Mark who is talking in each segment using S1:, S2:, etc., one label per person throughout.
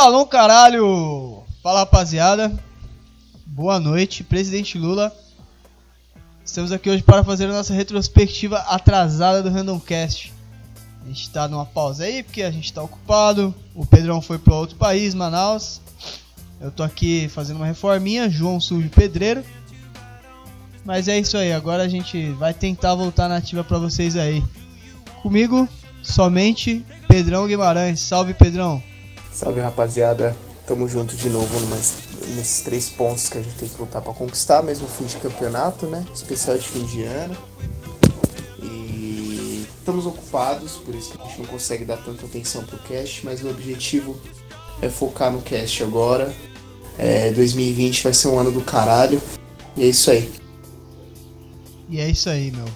S1: Shalom, caralho! Fala, rapaziada. Boa noite, presidente Lula. Estamos aqui hoje para fazer a nossa retrospectiva atrasada do Randomcast. A gente tá numa pausa aí porque a gente tá ocupado. O Pedrão foi para outro país, Manaus. Eu tô aqui fazendo uma reforminha, João Sujo Pedreiro. Mas é isso aí, agora a gente vai tentar voltar na ativa pra vocês aí. Comigo, somente Pedrão Guimarães. Salve, Pedrão!
S2: Salve rapaziada, tamo junto de novo numas, nesses três pontos que a gente tem que lutar para conquistar, mesmo fim de campeonato, né? Especial de fim de ano. E estamos ocupados, por isso que a gente não consegue dar tanta atenção pro cast, mas o objetivo é focar no cast agora. É, 2020 vai ser um ano do caralho. E é isso aí.
S1: E é isso aí, meu.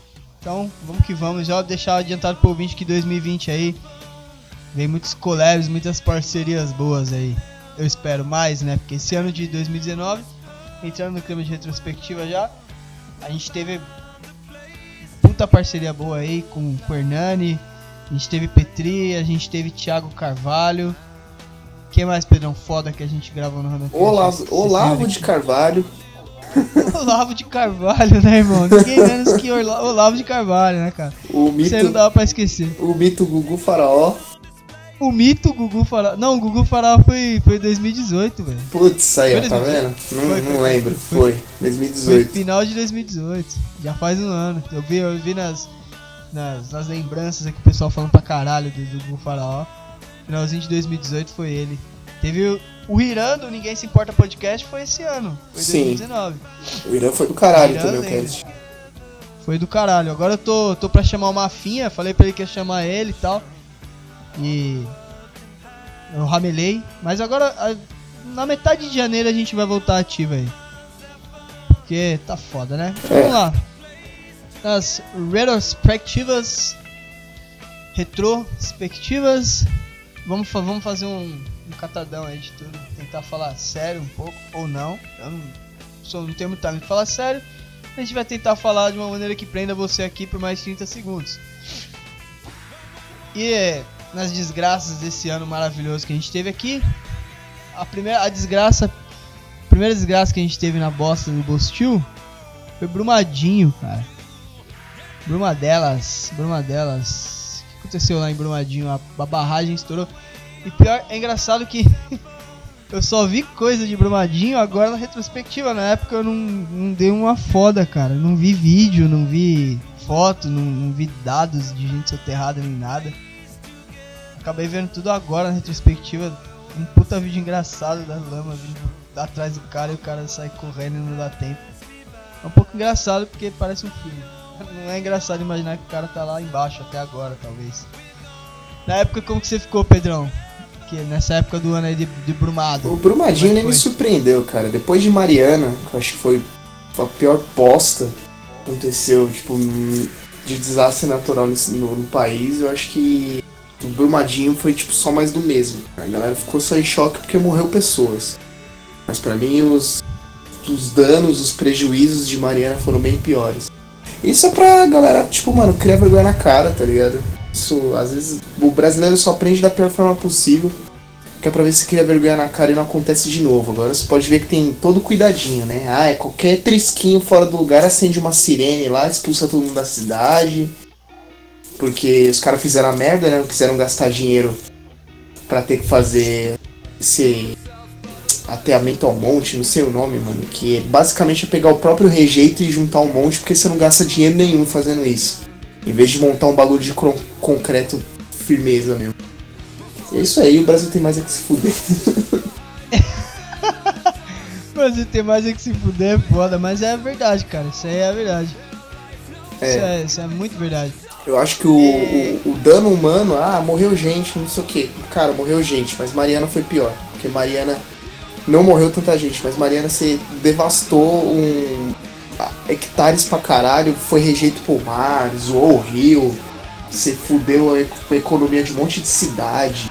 S1: Então, vamos que vamos. Já deixar adiantado pro ouvinte que 2020 aí vem muitos collabs, muitas parcerias boas aí. Eu espero mais, né? Porque esse ano de 2019, entrando no clima de retrospectiva já, a gente teve muita parceria boa aí com o Hernani, a gente teve Petri, a gente teve Thiago Carvalho. Quem mais, Pedrão, foda que a gente gravou no Random
S2: Olavo, Olavo de Carvalho.
S1: Olavo de Carvalho, né, irmão? Ninguém menos que Orla- Olavo de Carvalho, né, cara?
S2: O
S1: Isso aí não
S2: mito,
S1: dava pra esquecer.
S2: o mito Gugu Faraó.
S1: O mito Gugu Farol. Não, o Gugu Farol foi, foi 2018, velho.
S2: Putz, aí, ó,
S1: Foi
S2: tá
S1: 2018?
S2: vendo? Não,
S1: Foi,
S2: não
S1: foi,
S2: lembro.
S1: foi.
S2: Foi,
S1: Foi
S2: 2018.
S1: final de 2018. Já faz um ano. Eu vi, eu vi nas, nas, nas lembranças aqui o pessoal falando pra caralho do, do Gugu Faraó. Finalzinho de 2018 foi ele. Teve o, o Hirando, Ninguém Se Importa Podcast, foi esse ano. Foi
S2: Sim.
S1: 2019.
S2: O Irã foi do caralho
S1: Irã
S2: também o cast.
S1: Foi do caralho. Agora eu tô, tô pra chamar o Mafinha, falei pra ele que ia chamar ele e tal. E. Eu ramelei. Mas agora, na metade de janeiro, a gente vai voltar ativo aí. Porque tá foda, né?
S2: É.
S1: Vamos lá. As retrospectivas. Retrospectivas. Vamos, fa- vamos fazer um, um catadão aí de tudo. Tentar falar sério um pouco, ou não. Eu não, sou, não tenho muito time de falar sério. A gente vai tentar falar de uma maneira que prenda você aqui por mais 30 segundos. E é, nas desgraças desse ano maravilhoso que a gente teve aqui, a primeira a desgraça, a primeira desgraça que a gente teve na bosta do Bostil foi Brumadinho, cara. Brumadelas, Brumadelas. O que aconteceu lá em Brumadinho? A, a barragem estourou. E pior, é engraçado que eu só vi coisa de Brumadinho agora na retrospectiva. Na época eu não, não dei uma foda, cara. Não vi vídeo, não vi foto, não, não vi dados de gente soterrada nem nada. Acabei vendo tudo agora na retrospectiva. Um puta vídeo engraçado da lama vindo atrás do cara e o cara sai correndo e não dá tempo. É um pouco engraçado porque parece um filme. Não é engraçado imaginar que o cara tá lá embaixo até agora, talvez. Na época, como que você ficou, Pedrão? Que nessa época do ano aí de, de Brumado.
S2: O Brumadinho
S1: é
S2: nem me surpreendeu, cara. Depois de Mariana, que eu acho que foi a pior posta que aconteceu, tipo, de desastre natural no, no país, eu acho que o Brumadinho foi, tipo, só mais do mesmo. A galera ficou só em choque porque morreu pessoas. Mas pra mim, os, os danos, os prejuízos de Mariana foram bem piores. Isso é pra galera, tipo, mano, criar vergonha na cara, tá ligado? Isso, às vezes, o brasileiro só aprende da pior forma possível que é pra ver se cria vergonha na cara e não acontece de novo. Agora você pode ver que tem todo cuidadinho, né? Ah, é qualquer trisquinho fora do lugar, acende uma sirene lá, expulsa todo mundo da cidade. Porque os caras fizeram a merda, né? Não quiseram gastar dinheiro pra ter que fazer esse ateamento ao monte, não sei o nome, mano. Que é basicamente é pegar o próprio rejeito e juntar um monte, porque você não gasta dinheiro nenhum fazendo isso. Em vez de montar um bagulho de concreto firmeza mesmo. É isso aí, o Brasil tem mais é que se fuder.
S1: Mas tem mais é que se fuder, é foda. Mas é verdade, cara. Isso aí é a verdade.
S2: É.
S1: Isso, é, isso é muito verdade.
S2: Eu acho que o, o, o dano humano, ah, morreu gente, não sei o que. Cara, morreu gente, mas Mariana foi pior. Porque Mariana não morreu tanta gente, mas Mariana você devastou um ah, hectares pra caralho, foi rejeito pro mar, zoou o rio, você fudeu a economia de um monte de cidade.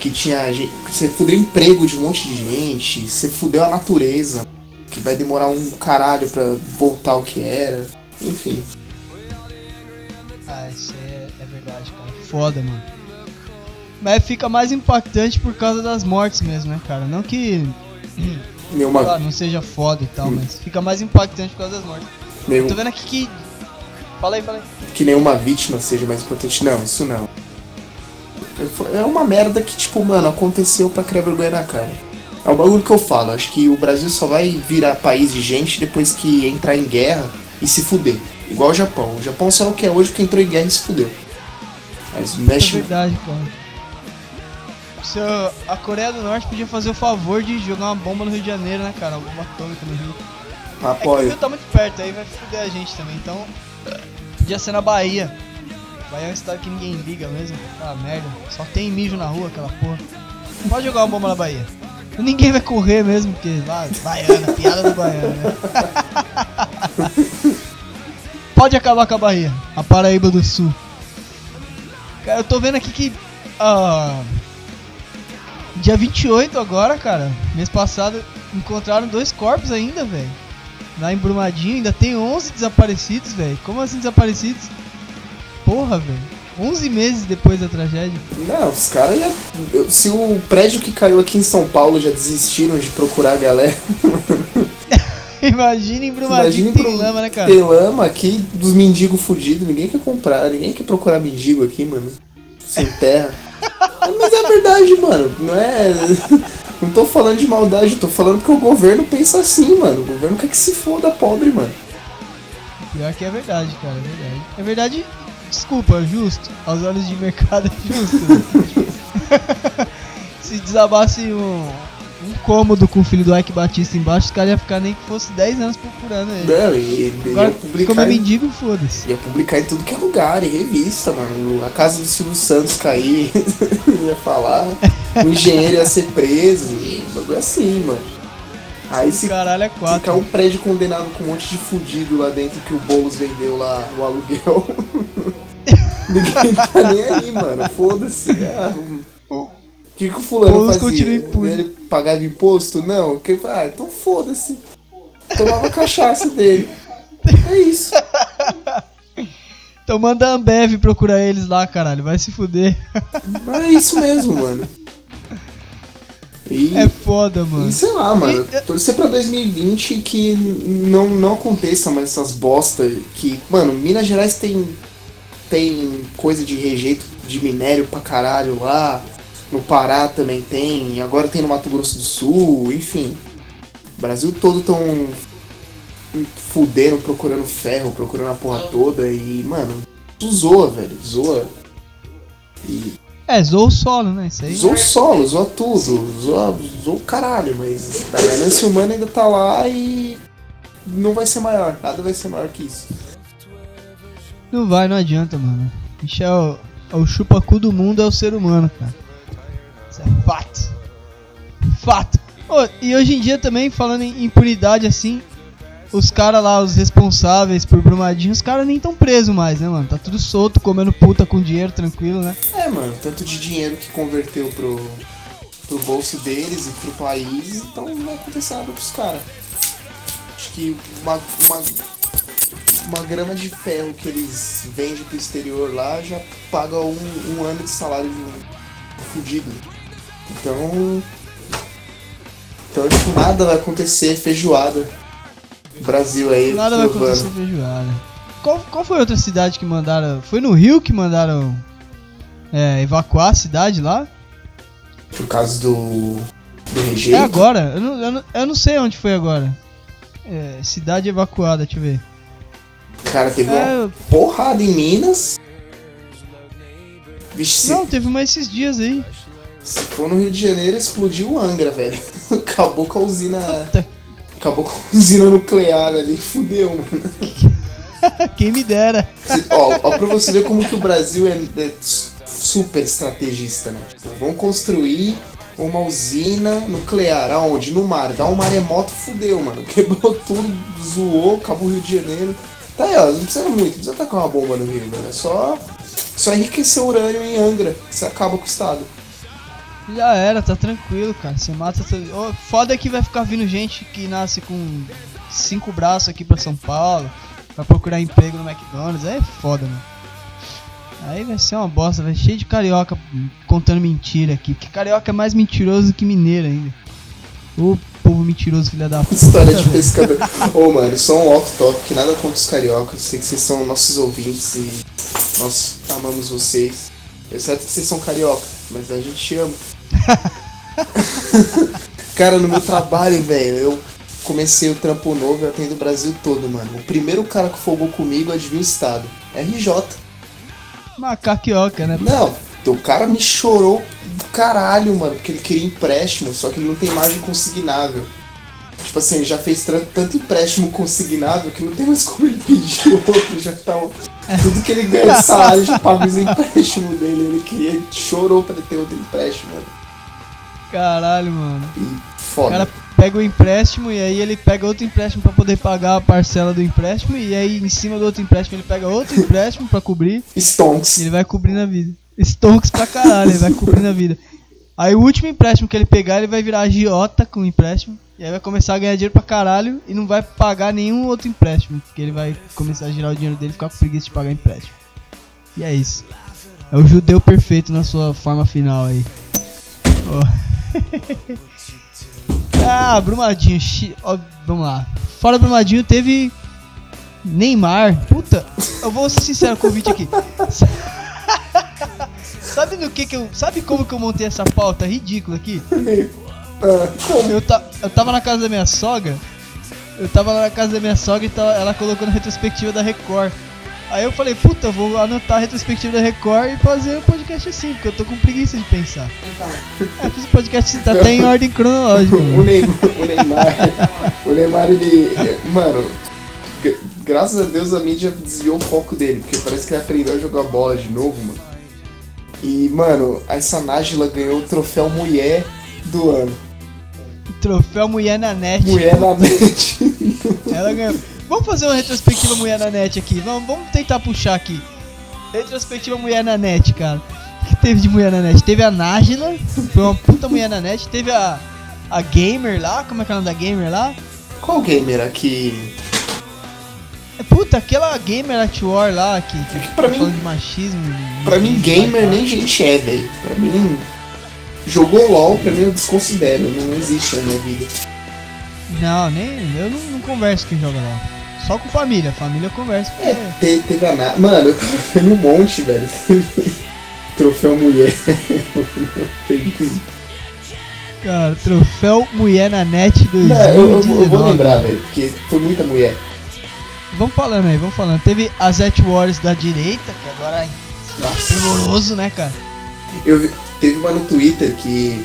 S2: Que tinha gente. Você fudeu o emprego de um monte de gente, você fudeu a natureza, que vai demorar um caralho pra voltar ao que era. Enfim.
S1: Ah, isso é, é verdade, cara. Foda, mano. Mas fica mais impactante por causa das mortes mesmo, né, cara? Não que
S2: Nenhuma,
S1: claro, não seja foda e tal, mas fica mais impactante por causa das mortes.
S2: nenhum,
S1: Tô vendo aqui que. Fala aí, fala aí.
S2: que nenhuma vítima seja mais importante. Não, isso não. É uma merda que, tipo, mano, aconteceu pra criar vergonha na cara. É o bagulho que eu falo. Acho que o Brasil só vai virar país de gente depois que entrar em guerra e se fuder. Igual o Japão. O Japão só é o que é hoje porque entrou em guerra e se fudeu. Mas
S1: É
S2: mexe.
S1: verdade, cara. Se a- Coreia do Norte podia fazer o favor de jogar uma bomba no Rio de Janeiro, né, cara? Uma bomba atômica no Rio. É que o
S2: Apoio.
S1: Rio tá muito perto, aí vai fuder a gente também. Então, podia ser na Bahia. Bahia é um estado que ninguém liga mesmo. Ah, merda. Só tem mijo na rua, aquela porra. Pode jogar uma bomba na Bahia. Ninguém vai correr mesmo, porque lá, baiana, piada do baiano, né? Pode acabar com a Bahia, a Paraíba do Sul. Cara, eu tô vendo aqui que. ah, dia 28 agora, cara, mês passado, encontraram dois corpos ainda, velho. Lá em Brumadinho, ainda tem 11 desaparecidos, velho. Como assim desaparecidos? Porra, velho. 11 meses depois da tragédia.
S2: Não, os caras já. Se o prédio que caiu aqui em São Paulo já desistiram de procurar a galera.
S1: Imagina em Brumadinho
S2: Imagina
S1: tem
S2: pro-
S1: lama, né, cara?
S2: Tem lama aqui dos mendigos fudidos. Ninguém quer comprar, ninguém quer procurar mendigo aqui, mano. Sem terra. Mas é verdade, mano. Não é. Não tô falando de maldade, tô falando que o governo pensa assim, mano. O governo quer que se foda pobre, mano.
S1: Pior que é verdade, cara, é verdade. É verdade, desculpa, justo. Aos olhos de mercado é justo. Se desabasse um, um cômodo com o filho do Ike Batista embaixo, os caras iam ficar nem que fosse 10 anos procurando ele.
S2: Não, e, e
S1: Agora,
S2: ia
S1: como
S2: publicar.
S1: é
S2: em-
S1: mendigo, foda-se.
S2: Ia publicar em tudo que é lugar, em revista, mano. A casa do Silvio Santos cair, ia falar. O engenheiro ia ser preso. Bagulho assim, mano. Aí se
S1: Caralho, é
S2: ficar
S1: 4.
S2: um prédio condenado com um monte de fudido lá dentro que o Boulos vendeu lá o aluguel. Ninguém tá nem aí, mano. Foda-se. O que, que o fulano
S1: Boulos
S2: fazia?
S1: impune.
S2: Ele pagava imposto? Não. Que, ah, então foda-se. Tomava cachaça dele. É isso.
S1: Então manda a Ambev procurar eles lá, caralho. Vai se fuder.
S2: É isso mesmo, mano. E,
S1: É foda, mano.
S2: e sei lá, mano.
S1: E-
S2: Torcer pra 2020 que não, não aconteça mais essas bosta que. Mano, Minas Gerais tem. Tem coisa de rejeito de minério pra caralho lá. No Pará também tem. Agora tem no Mato Grosso do Sul, enfim. O Brasil todo tão fudendo, procurando ferro, procurando a porra toda e, mano, zoa, velho, zoa. E
S1: É, zoou o solo, né? Isso aí.
S2: Zoa o solo, zoa tudo, zoa, zoa o caralho, mas a ganância humana ainda tá lá e não vai ser maior, nada vai ser maior que isso.
S1: Não vai, não adianta, mano. Michel, o chupacu do mundo é o ser humano, cara. Isso é fato. Fato. Ô, e hoje em dia também, falando em impunidade assim, os caras lá, os responsáveis por Brumadinho, os caras nem tão presos mais, né, mano? Tá tudo solto, comendo puta com dinheiro, tranquilo, né?
S2: É, mano, tanto de dinheiro que converteu pro, pro bolso deles e pro país, então não vai acontecer nada pros caras. Acho que uma, uma, uma grama de ferro que eles vendem pro exterior lá já paga um, um ano de salário de um fudido. Então. Então, tipo, nada vai acontecer feijoada. Brasil aí,
S1: Nada vai
S2: provando.
S1: acontecer feijoada. Qual, qual foi a outra cidade que mandaram? Foi no Rio que mandaram é, evacuar a cidade lá?
S2: Por causa do. do
S1: É
S2: rejeito.
S1: agora? Eu não, eu não, eu não sei onde foi agora. É, cidade evacuada, deixa eu ver.
S2: Cara, teve uma
S1: É,
S2: porrada em Minas. Vixe,
S1: não, teve uma esses dias aí.
S2: Se for no Rio de Janeiro, explodiu o Angra, velho. Acabou com a usina. Acabou com a usina nuclear ali, fudeu, mano.
S1: Quem me dera.
S2: Ó, ó, pra você ver como que o Brasil é, é super estrategista, né? Tipo, vão construir uma usina nuclear. Aonde? No mar. Dá um maremoto, fudeu, mano. Quebrou tudo, zoou, acabou o Rio de Janeiro. Tá aí, ó, não precisa muito, não precisa tacar uma bomba no Rio, mano. É só, só enriquecer urânio em Angra, que você acaba com o estado.
S1: Já era, tá tranquilo, cara. Você mata. Ô, foda é que vai ficar vindo gente que nasce com cinco braços aqui pra São Paulo. Pra procurar emprego no McDonald's. É foda, mano. Aí vai ser uma bosta, vai cheio de carioca contando mentira aqui. Porque carioca é mais mentiroso que mineiro ainda. Ô povo mentiroso, filha da puta.
S2: História de pescador. Ô, mano, só um off-top, nada contra os cariocas. Sei que vocês são nossos ouvintes e nós amamos vocês. Exceto que vocês são carioca, mas a gente ama. cara, no meu trabalho, velho, eu comecei o trampo novo, eu atendo o Brasil todo, mano. O primeiro cara que folgou comigo, adivinha o estado? RJ.
S1: Macaquioca, né?
S2: Não, o cara me chorou do caralho, mano, porque ele queria empréstimo, só que ele não tem margem consignável. Tipo assim, já fez tanto empréstimo consignável que não tem mais como ele pedir outro, já tá. Tudo que ele ganha de salário já paga os empréstimos dele. Ele queria, ele chorou pra ter outro empréstimo.
S1: Caralho, mano.
S2: E
S1: O
S2: foda.
S1: cara pega o empréstimo e aí ele pega outro empréstimo pra poder pagar a parcela do empréstimo. E aí em cima do outro empréstimo ele pega outro empréstimo pra cobrir. E
S2: Stonks.
S1: ele vai cobrir na vida. Stonks pra caralho, ele vai cobrir na vida. Aí o último empréstimo que ele pegar, ele vai virar agiota com o empréstimo. E aí vai começar a ganhar dinheiro pra caralho e não vai pagar nenhum outro empréstimo. Porque ele vai começar a girar o dinheiro dele e ficar com preguiça de pagar empréstimo. E é isso. É o judeu perfeito na sua forma final aí. Ó. ah, Brumadinho. ó, vamos lá. Fora Brumadinho teve Neymar. Puta, eu vou ser sincero com o vídeo aqui. Sabe no que que eu. Sabe como que eu montei essa pauta ridícula aqui?
S2: Ah, como?
S1: Eu, ta, eu tava na casa da minha sogra. Eu tava lá na casa da minha sogra e tava- ela colocou na retrospectiva da Record. Aí eu falei, puta, eu vou anotar a retrospectiva da Record e fazer o podcast assim, porque eu tô com preguiça de pensar. É, fiz o podcast tá até em ordem cronológica.
S2: O
S1: mano.
S2: Neymar, o Neymar, o Neymar, ele. Mano, gra- graças a Deus a mídia desviou o foco dele, porque parece que ele aprendeu a jogar bola de novo, mano. E, mano, essa Nájila ganhou o troféu mulher do ano.
S1: Troféu Mulher na Net.
S2: Mulher na net.
S1: Ela ganhou. Vamos fazer uma retrospectiva Mulher na Net aqui. Vamos, vamos tentar puxar aqui. Retrospectiva Mulher na Net, cara. O que teve de Mulher na Net? Teve a Nájila, foi uma puta Mulher na Net. Teve a, a Gamer lá, como é que é o nome da Gamer lá?
S2: Qual gamer aqui?
S1: É, Puta, aquela Gamer at War lá que,
S2: É que pra
S1: tá
S2: mim-
S1: falando de machismo.
S2: Pra mim, gamer nem gente é, velho. Pra mim, jogou LOL, pra mim eu desconsidero, não existe na minha vida.
S1: Não, nem. Eu não, não converso com quem joga lá. Só com família. Família eu converso.
S2: É, te- teve a Na... Mano, eu tava vendo um monte, velho. Troféu mulher.
S1: Cara, troféu Mulher na Net
S2: Não, eu, eu-
S1: 2019.
S2: eu vou lembrar, velho, porque foi muita mulher.
S1: Vamos falando aí, vamos falando. Teve a Zet Wars da direita, que agora é
S2: Nossa.
S1: primoroso, né, cara?
S2: Eu vi- teve uma no Twitter que.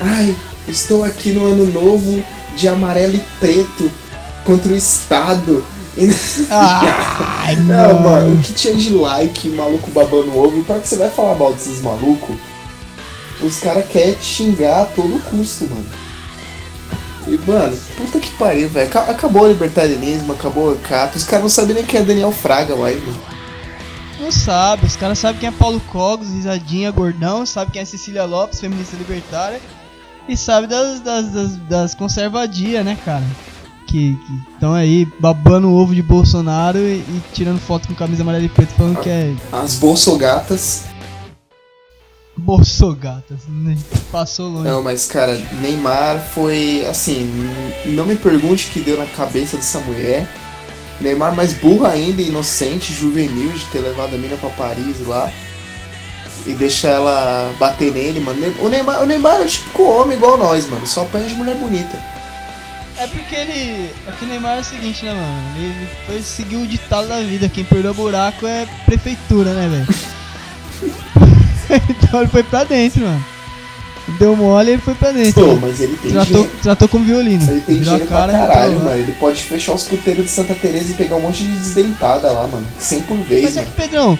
S2: Ai, estou aqui no ano novo de amarelo e preto contra o Estado.
S1: Ai,
S2: Não, mano, o que tinha de like, maluco babando ovo, pra que você vai falar mal desses malucos? Os caras querem te xingar a todo custo, mano. E, mano, puta que pariu, velho. Aca- Acabou o libertarianismo, acabou o CAP. Os caras não sabem nem quem é Daniel Fraga mais, mano.
S1: Não sabe, os caras sabem quem é Paulo Cogos, Risadinha, Gordão, sabe quem é Cecília Lopes, feminista libertária, e sabe das, das, das, das conservadias, né, cara? Que estão aí babando o ovo de Bolsonaro e, e tirando foto com camisa amarela e preta falando que é
S2: As bolsogatas.
S1: Bolsogatas, né? Passou longe.
S2: Não, mas, cara, Neymar foi, assim, não me pergunte o que deu na cabeça dessa mulher. Neymar mais burro ainda, inocente, juvenil de ter levado a mina pra Paris lá. E deixa ela bater nele, mano. O Neymar, o Neymar é tipo homem igual nós, mano. Só apanha de mulher bonita.
S1: É porque ele. Aqui o Neymar é o seguinte, né, mano? Ele foi seguir o ditado da vida. Quem perdeu o buraco é prefeitura, né, velho? então ele foi pra dentro, mano. Deu mole e ele foi pra dentro.
S2: Pô, mas ele tem
S1: tratou,
S2: dinheiro.
S1: tratou como violino.
S2: Ele tem
S1: Virou
S2: dinheiro pra
S1: cara e
S2: caralho, mano. Ele pode fechar os puteiros de Santa Teresa e pegar um monte de desdentada lá, mano. 100 por vez,
S1: Mas é
S2: mano.
S1: que, Pedrão,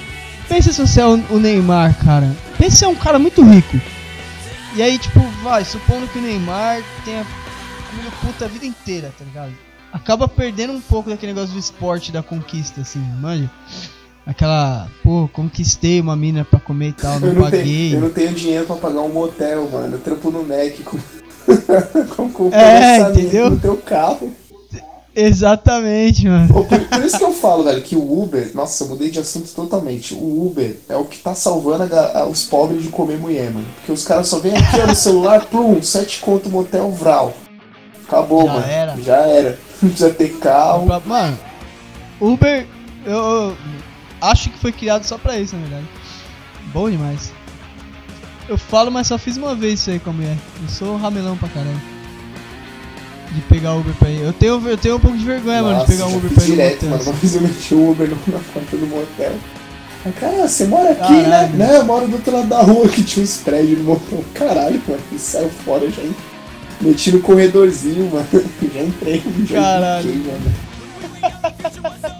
S1: pensa se você é o, o Neymar, cara. Pensa se é um cara muito rico. E aí, tipo, vai, supondo que o Neymar tenha comido puta a vida inteira, tá ligado? Acaba perdendo um pouco daquele negócio do esporte, da conquista, assim, manja? Aquela, pô, conquistei uma mina pra comer e tal, não,
S2: Eu não,
S1: paguei.
S2: tenho, eu não tenho dinheiro pra pagar um motel, mano. Eu trampo no NEC com, com, com
S1: É, entendeu?
S2: no teu carro.
S1: Exatamente, mano.
S2: Por, por isso que eu falo, velho, que o Uber, nossa, eu mudei de assunto totalmente. O Uber é o que tá salvando a a- os pobres de comer mulher, mano. Porque os caras só vêm aqui ó, no celular, plum, sete conto motel Vral. Acabou,
S1: Já
S2: mano.
S1: era.
S2: Já era. Não precisa ter carro.
S1: Mano, Uber, eu acho que foi criado só pra isso, na verdade. Bom demais. Eu falo, mas só fiz uma vez isso aí com a mulher. Eu sou ramelão pra caralho. De pegar Uber pra ir. Eu tenho, eu tenho um pouco de vergonha, mano, de
S2: Nossa,
S1: pegar Uber pra ir
S2: direto, mano. Uma vez eu meti o Uber na porta do motel. Cara, você mora aqui,
S1: Caralho.
S2: né? Não, eu moro do outro lado da rua que tinha uns prédios no motel. Caralho, mano. E saiu fora já. Meti no corredorzinho, mano. Já entrei, já
S1: Caralho.
S2: indiquei, mano.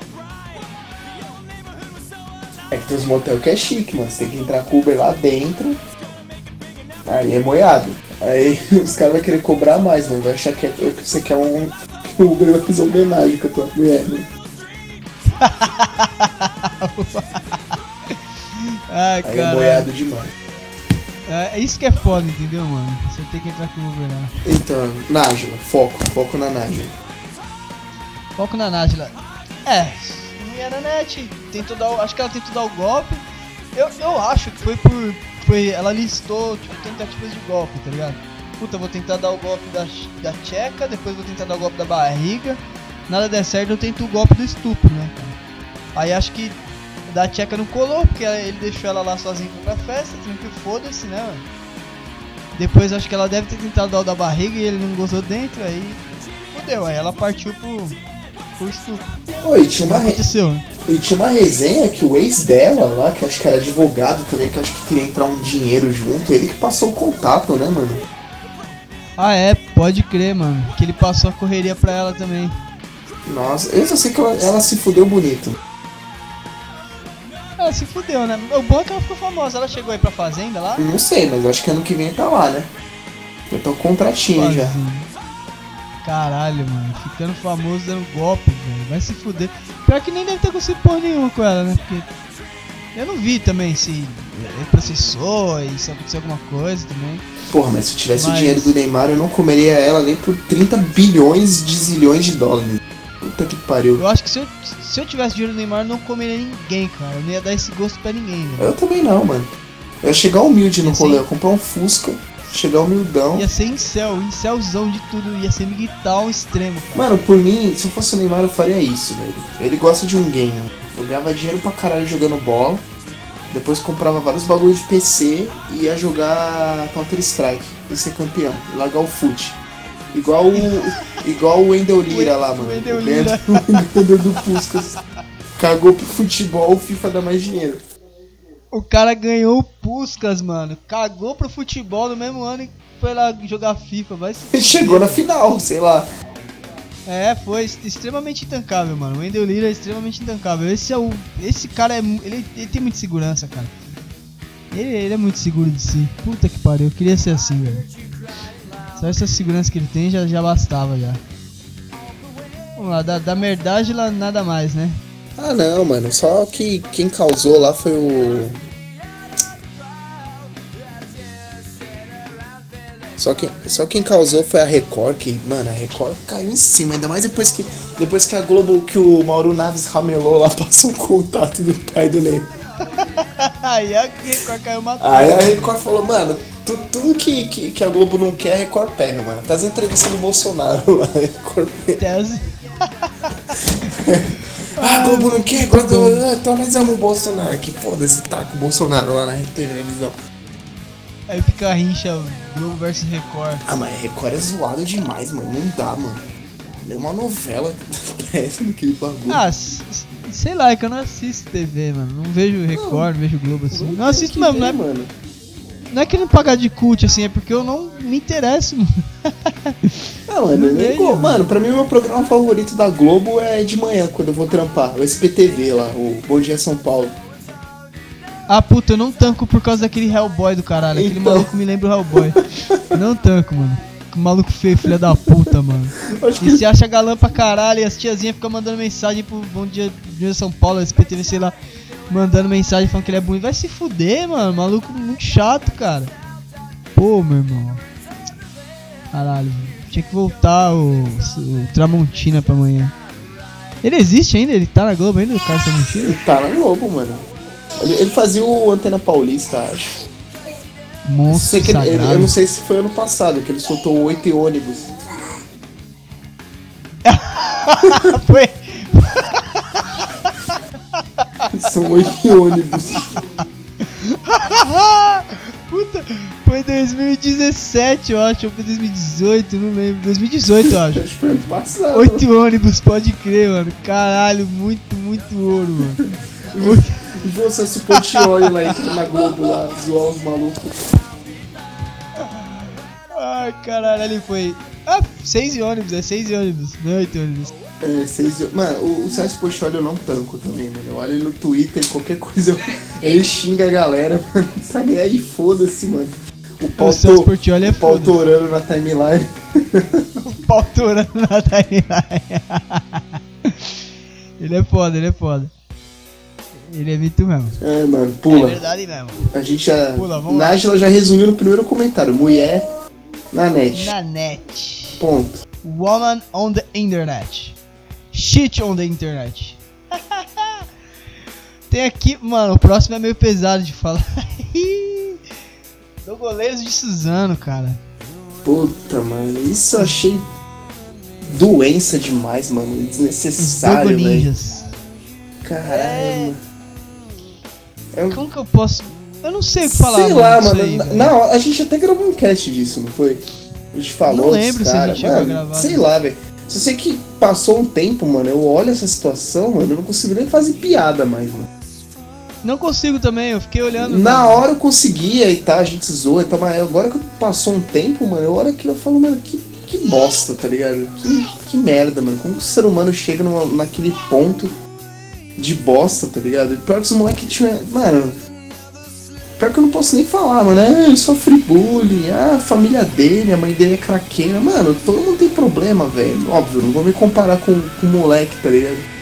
S2: É que tem uns motel que é chique, mano. Você tem que entrar com o Uber lá dentro. Aí é moiado. Aí os caras vão querer cobrar mais, mano. Vai achar que, é, que você quer um. Que o Uber vai fazer homenagem com a tua mulher, né?
S1: Ai,
S2: Aí é
S1: cara.
S2: moiado demais.
S1: É, isso que é foda, entendeu, mano? Você tem que entrar com o Uber lá.
S2: Então, Nájila, foco, foco na Nájila.
S1: Foco na Nájila. É, mulher na tentou dar acho que ela tentou dar o golpe. Eu, eu acho que foi por. Foi, ela listou tipo, tentativas de golpe, tá ligado? Puta, vou tentar dar o golpe da, da tcheca, depois vou tentar dar o golpe da barriga. Nada der certo, eu tento o golpe do estupro, né, cara? Aí acho que da tcheca não colou, porque ele deixou ela lá sozinha pra festa, tranquilo, foda-se, né, mano? Depois acho que ela deve ter tentado dar o da barriga e ele não gostou dentro, aí fodeu, aí ela partiu pro, pro estupro.
S2: Oi, tinha uma, re-
S1: Aconteceu, né?
S2: e tinha uma resenha que o ex dela lá, que eu acho que era advogado também, que eu acho que queria entrar um dinheiro junto, ele que passou o contato, né, mano?
S1: Ah, é, pode crer, mano. Que ele passou a correria pra ela também.
S2: Nossa, eu só sei que ela, ela se fudeu bonito.
S1: Ela se fudeu, né? O bom é que ela ficou famosa. Ela chegou aí pra fazenda lá.
S2: Não sei, mas eu acho que ano que vem tá lá, né? Tá o contratinho já.
S1: Caralho, mano. Ficando famoso dando golpe, velho. Vai se fuder. Pior que nem deve ter conseguido porra nenhuma com ela, né? Porque. Eu não vi também se processou e se aconteceu alguma coisa também.
S2: Porra, mas se eu tivesse o
S1: Mas-
S2: dinheiro do Neymar, eu não comeria ela nem por 30 bilhões de zilhões de dólares. Puta que pariu.
S1: Eu acho que se eu, se eu tivesse dinheiro no Neymar, eu não comeria ninguém, cara. Eu não ia dar esse gosto pra ninguém, velho.
S2: Eu também não, mano. Eu ia chegar humilde no
S1: ser-
S2: rolê, eu ia comprar um Fusca, chegar humildão.
S1: Ia ser incel, incelzão de tudo. Ia ser miguital ao extremo.
S2: Mano, por mim, se eu fosse o Neymar, eu faria isso, velho. Ele gosta de um game. Eu ganhava dinheiro pra caralho jogando bola. Depois comprava vários bagulhos de PC e ia jogar Counter-Strike e ser campeão. E largar o fute. Igual o. igual o Wendel Lira lá, mano.
S1: O Wendel
S2: O
S1: Lira.
S2: Wendel- o do Puskas. Cagou pro futebol, o FIFA dá mais dinheiro.
S1: O cara ganhou o Puskas, mano. Cagou pro futebol no mesmo ano e foi lá jogar FIFA. Vai
S2: Ele chegou na final, sei lá.
S1: É, foi extremamente intancável, mano. O Wendel Lira é extremamente intancável. Esse é o. Esse cara é. Ele, ele tem muita segurança, cara. Ele, ele é muito seguro de si. Puta que pariu, eu queria ser assim, velho. Só essa segurança que ele tem já, já bastava já. Vamos lá, da, da merdade lá nada mais, né?
S2: Ah não, mano. Só que quem causou lá foi o. Só quem, só quem causou foi a Record, que, mano, a Record caiu em cima, ainda mais depois que, depois que a Globo, que o Mauro Naves ramelou lá, passou o contato do pai do Ney.
S1: Aí a Record caiu matando.
S2: Aí a Record falou, mano, tu- tudo que, que, que a Globo não quer, a Record pega, mano. Tá as entrevistas do Bolsonaro lá, a Record pega. Ah, a Globo não quer, quando, ah, então nós amamos o Bolsonaro. Que foda-se, tá com o Bolsonaro lá na televisão.
S1: Aí fica a rincha Globo versus Record.
S2: Ah, mas Record é zoado demais, mano. Não dá, mano. É uma novela péssima aquele bagulho.
S1: Ah, sei lá, é que eu não assisto TV, mano. Não vejo Record, não vejo Globo assim. Não assisto
S2: que
S1: mesmo,
S2: ver,
S1: não é,
S2: mano.
S1: não é que não pagar de cult, assim, é porque eu não me interesso, mano.
S2: Mano,
S1: Não
S2: eu
S1: vejo,
S2: go-
S1: mano.
S2: mano, pra mim o meu programa favorito da Globo é de manhã, quando eu vou trampar. O SPTV lá, o Bom Dia São Paulo.
S1: Ah, puta, eu não tanco por causa daquele Hellboy do caralho. Aquele
S2: Então.
S1: maluco me lembra o Hellboy. não tanco, mano. Que maluco feio, filha da puta, mano.
S2: Acho
S1: E se acha galã pra caralho e as tiazinhas ficam mandando mensagem pro Bom Dia, Bom Dia São Paulo, SPTV, sei lá, mandando mensagem falando que ele é bonito. Vai se fuder, mano. Maluco muito chato, cara. Pô, meu irmão. Caralho, velho. Tinha que voltar o, o Tramontina pra amanhã. Ele existe ainda? Ele tá na Globo ainda, o Carlos Tramontina?
S2: Ele tá na Globo, mano. Ele, ele fazia o Antena Paulista, acho.
S1: Monstro
S2: que ele- ele- eu não sei se foi ano passado, que ele soltou oito ônibus.
S1: Foi...
S2: São oito ônibus.
S1: Puta, foi 2017, eu acho, ou foi 2018, não lembro. 2018, eu acho.
S2: Acho que foi ano passado.
S1: Oito ônibus, pode crer, mano. Caralho, muito, muito ouro, mano. Muito-
S2: E você se lá entra na Globo lá, zoar os malucos.
S1: Ai, caralho, ali foi. Ah, seis ônibus, é seis ônibus, não é oito ônibus.
S2: É, vocês, mano, o, o Portioli eu não tanco também, mano. Eu olho ele no Twitter, qualquer coisa, eu- ele xinga a galera, mano. Sabe aí, foda-se, mano. O pau,
S1: O Celso Portioli é
S2: o pau
S1: foda.
S2: torando na timeline.
S1: Pau torando na timeline. Ele é foda, ele é foda. Ele é mito mesmo.
S2: É, mano,
S1: É
S2: pula.
S1: verdade mesmo.
S2: A gente já.
S1: Pula, vamos.
S2: Nájila já resumiu no primeiro comentário. Mulher na net.
S1: Na net.
S2: Ponto.
S1: Woman on the internet. Shit on the internet. Tem aqui, mano, o próximo é meio pesado de falar. Do goleiro de Suzano, cara.
S2: Puta, mano. Isso eu achei doença demais, mano. Desnecessário, velho.
S1: Ninjas.
S2: Caralho. É um
S1: Como que eu posso. Eu não sei o que falar.
S2: Sei lá, mano.
S1: aí,
S2: na, hora- a gente até gravou um cast disso, não foi? A gente falou.
S1: Não lembro se a
S2: cara.
S1: gente a
S2: Mano,
S1: gravar.
S2: Sei lá, velho. Só sei que passou um tempo, mano. Eu olho essa situação, mano. Eu não consigo nem fazer piada mais, mano.
S1: Não consigo também, eu fiquei olhando.
S2: Na hora eu conseguia e tá, a gente zoa e tá, mas agora que passou um tempo, mano, eu olho aquilo e falo, mano, que, que bosta, tá ligado? Que, que merda, mano. Como que o ser humano chega numa, naquele ponto de bosta, tá ligado? E pior que os moleques tinham. Mano. Pior que eu não posso nem falar, mano. É, ele sofre bullying. Ah, a família dele, a mãe dele é craqueira. Mano, todo mundo tem problema, velho. Óbvio, não vou me comparar com, com moleque, tá ligado?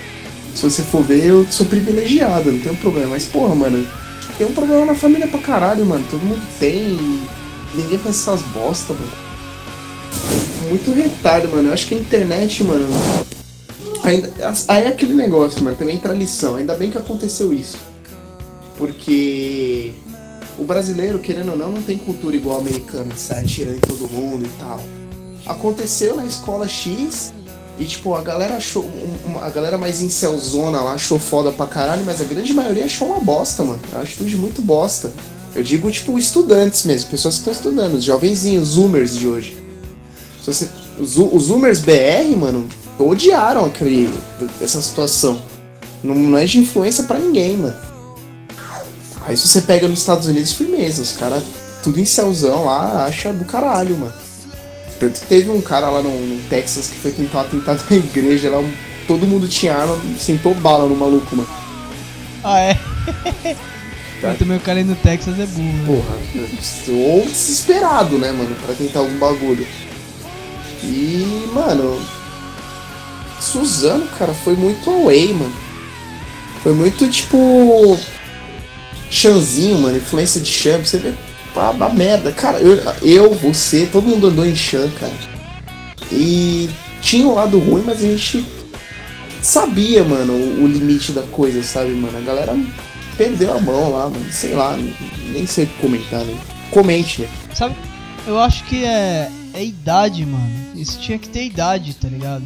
S2: Se você for ver, eu sou privilegiado, não tenho problema. Mas, porra, mano, tem um problema na família pra caralho, mano. Todo mundo tem. Ninguém faz essas bosta, mano. Muito retardo, mano. Eu acho que a internet, mano. Ainda, aí é aquele negócio, mano. Também entra a lição. Ainda bem que aconteceu isso. Porque o brasileiro, querendo ou não, não tem cultura igual o americano, sair atirando em todo mundo e tal. Aconteceu na escola X e, tipo, a galera achou. a galera mais incelzona lá achou foda pra caralho, mas a grande maioria achou uma bosta, mano. É uma atitude muito bosta. Eu digo, tipo, estudantes mesmo, pessoas que estão estudando, os jovenzinhos, zoomers de hoje. Os, os zoomers BR, mano, odiaram aquele, essa situação. Não, não é de influência pra ninguém, mano. Aí se você pega nos Estados Unidos, firmeza, os caras tudo em céuzão lá, acha do caralho, mano. Tanto teve um cara lá no, no Texas que foi tentar atentado na igreja, lá todo mundo tinha arma, sentou bala no maluco, mano.
S1: Ah, é?
S2: Tá.
S1: Também o cara aí no Texas é burro. né?
S2: Porra, ou desesperado, né, mano, pra tentar algum bagulho. E, mano, Suzano, cara, foi muito away, mano. Foi muito, tipo, Xanzinho, mano, influência de Xan, você vê a, a merda. Cara, eu, eu, você, todo mundo andou em Xan, cara. E tinha um lado ruim, mas a gente sabia, mano, o, o limite da coisa, sabe, mano? A galera perdeu a mão lá, mano. Sei lá, nem sei o que comentar, né? Comente, né?
S1: Sabe, eu acho que é, é idade, mano. Isso tinha que ter idade, tá ligado?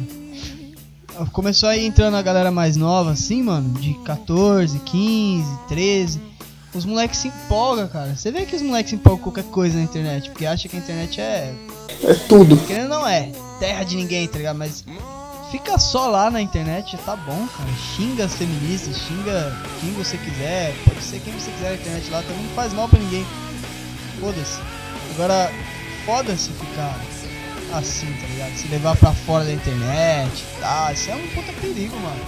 S1: Começou aí entrando a galera mais nova, assim, mano, de 14, 15, 13. Os moleques se empolgam, cara. Você vê que os moleques se empolgam com qualquer coisa na internet, porque acha que a internet é.
S2: É tudo.
S1: Querendo não é, terra de ninguém, tá ligado? Mas fica só lá na internet, tá bom, cara. Xinga as feministas, xinga quem você quiser, pode ser quem você quiser na internet lá, também não faz mal pra ninguém. Foda-se. Agora, foda-se ficar assim, tá ligado? Se levar pra fora da internet e tal. Isso é um puta perigo, mano.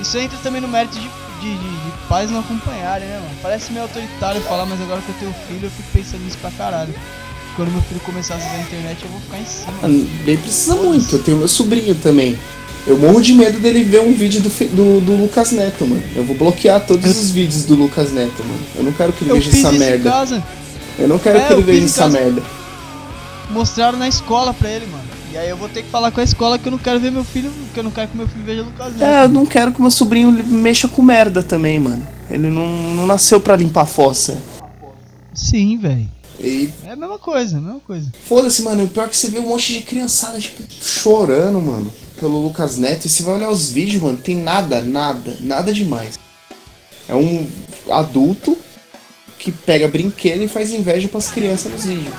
S1: Isso entra também no mérito de, de, de- de pais não acompanharem, né, mano? Parece meio autoritário falar, mas agora que eu tenho filho, eu fico pensando nisso pra caralho. Quando meu filho começar a acessar a internet, eu vou ficar em cima.
S2: Mano, Nem precisa muito. Eu tenho meu sobrinho também. Eu morro de medo dele ver um vídeo do, do, do Lucas Neto, mano. Eu vou bloquear todos os vídeos do Lucas Neto, mano. Eu não quero que ele
S1: Eu
S2: veja essa merda.
S1: casa.
S2: Eu não quero
S1: É,
S2: que ele veja essa merda.
S1: mostraram na escola pra ele, mano. E aí eu vou ter que falar com a escola que eu não quero ver meu filho, que eu não quero que meu filho veja Lucas Neto.
S2: É, eu não quero que meu sobrinho mexa com merda também, mano. Ele não, não nasceu pra limpar a fossa.
S1: Sim, velho.
S2: E
S1: É a mesma coisa, a mesma coisa.
S2: foda-se, mano. O pior é que você vê um monte de criançada, tipo, chorando, mano, pelo Lucas Neto. E você vai olhar os vídeos, mano, tem nada, nada, nada demais. É um adulto que pega brinquedo e faz inveja pras crianças nos vídeos.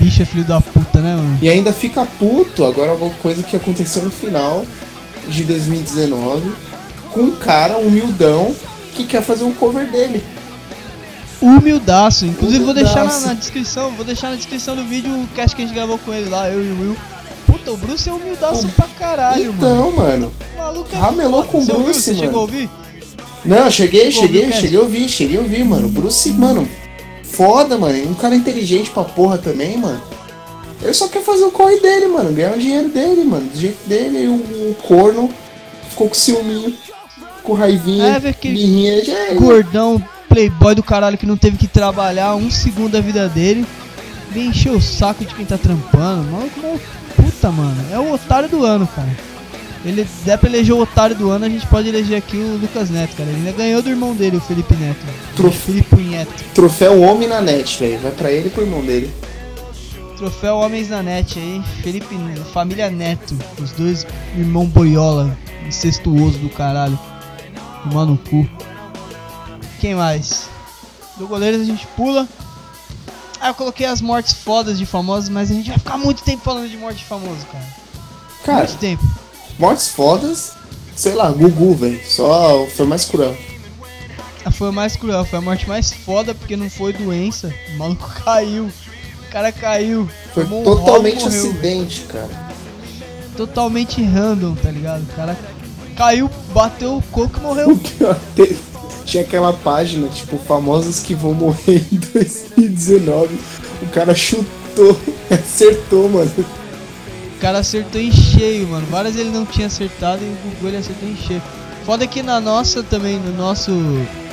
S1: Bicho é filho da puta, né, mano?
S2: E ainda fica puto agora uma coisa que aconteceu no final de 2019 com um cara humildão que quer fazer um cover dele.
S1: Humildaço. Inclusive vou deixar na,
S2: Humildaço.
S1: na descrição, vou deixar na descrição do vídeo o cast que a gente gravou com ele lá, eu e o Will. Puta, o Bruce é humildaço pra caralho, mano.
S2: então, mano.
S1: O maluco é
S2: ramelou com o? Bruce,
S1: Você
S2: mano.
S1: chegou a ouvir?
S2: Não, cheguei, cheguei, cheguei a ouvir, cheguei a ouvir, mano. Bruce, mano, foda, mano. Um cara inteligente pra porra também, mano. Ele só quer fazer o corre dele, mano. Ganhar o dinheiro dele, mano. Do jeito dele, o, o corno ficou com ciúminho, com raivinha,
S1: É, velho, que-
S2: birrinha. Já é,
S1: Gordão, playboy do caralho que não teve que trabalhar um segundo da vida dele. Vem encher o saco de quem tá trampando. Maluco, maluco, puta, mano. É o otário do ano, cara. Ele der pra eleger o otário do ano, a gente pode eleger aqui o Lucas Neto, cara. Ele ainda ganhou do irmão dele, o Felipe Neto.
S2: Trof-
S1: Felipe
S2: Troféu homem na net, velho. Vai pra ele e pro irmão dele.
S1: Troféu Homens na Net aí, Felipe, família Neto, os dois irmão boiola, incestuoso do caralho, tomar no cu. Quem mais? Do goleiro a gente pula. Ah, eu coloquei as mortes fodas de famosos, mas a gente vai ficar muito tempo falando de morte de famoso, cara.
S2: Cara,
S1: muito tempo.
S2: mortes fodas, sei lá, Gugu, velho. Só foi mais cruel.
S1: Ah, Foi a mais cruel, foi a morte mais foda porque não foi doença. O maluco caiu. O cara caiu.
S2: Foi
S1: um
S2: totalmente acidente, cara.
S1: Totalmente random, tá ligado? O cara caiu, bateu o coco e morreu.
S2: O pior, te- tinha aquela página, tipo, famosos que vão morrer em 2019. O cara chutou, acertou, mano.
S1: O cara acertou em cheio, mano. Várias ele não tinha acertado e o Gugu ele acertou em cheio. Foda que na nossa também, no nosso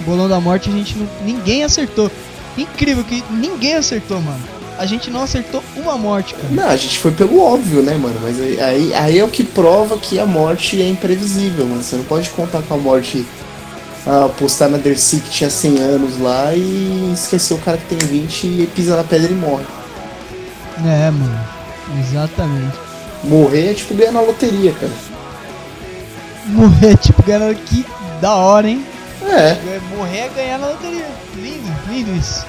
S1: bolão da morte, a gente não. Ninguém acertou. Incrível que ninguém acertou, mano. A gente não acertou uma morte, cara.
S2: Não, a gente foi pelo óbvio, né, mano? Mas aí, aí, aí é o que prova que a morte é imprevisível, mano. Você não pode contar com a morte. Ah, postar na Dercy que tinha 100 anos lá e esquecer o cara que tem 20 e pisa na pedra e morre.
S1: É, mano. Exatamente.
S2: Morrer é tipo ganhar na loteria, cara.
S1: Morrer, tipo, ganhando que da hora, hein?
S2: É.
S1: Morrer é ganhar na loteria. Lindo, lindo isso.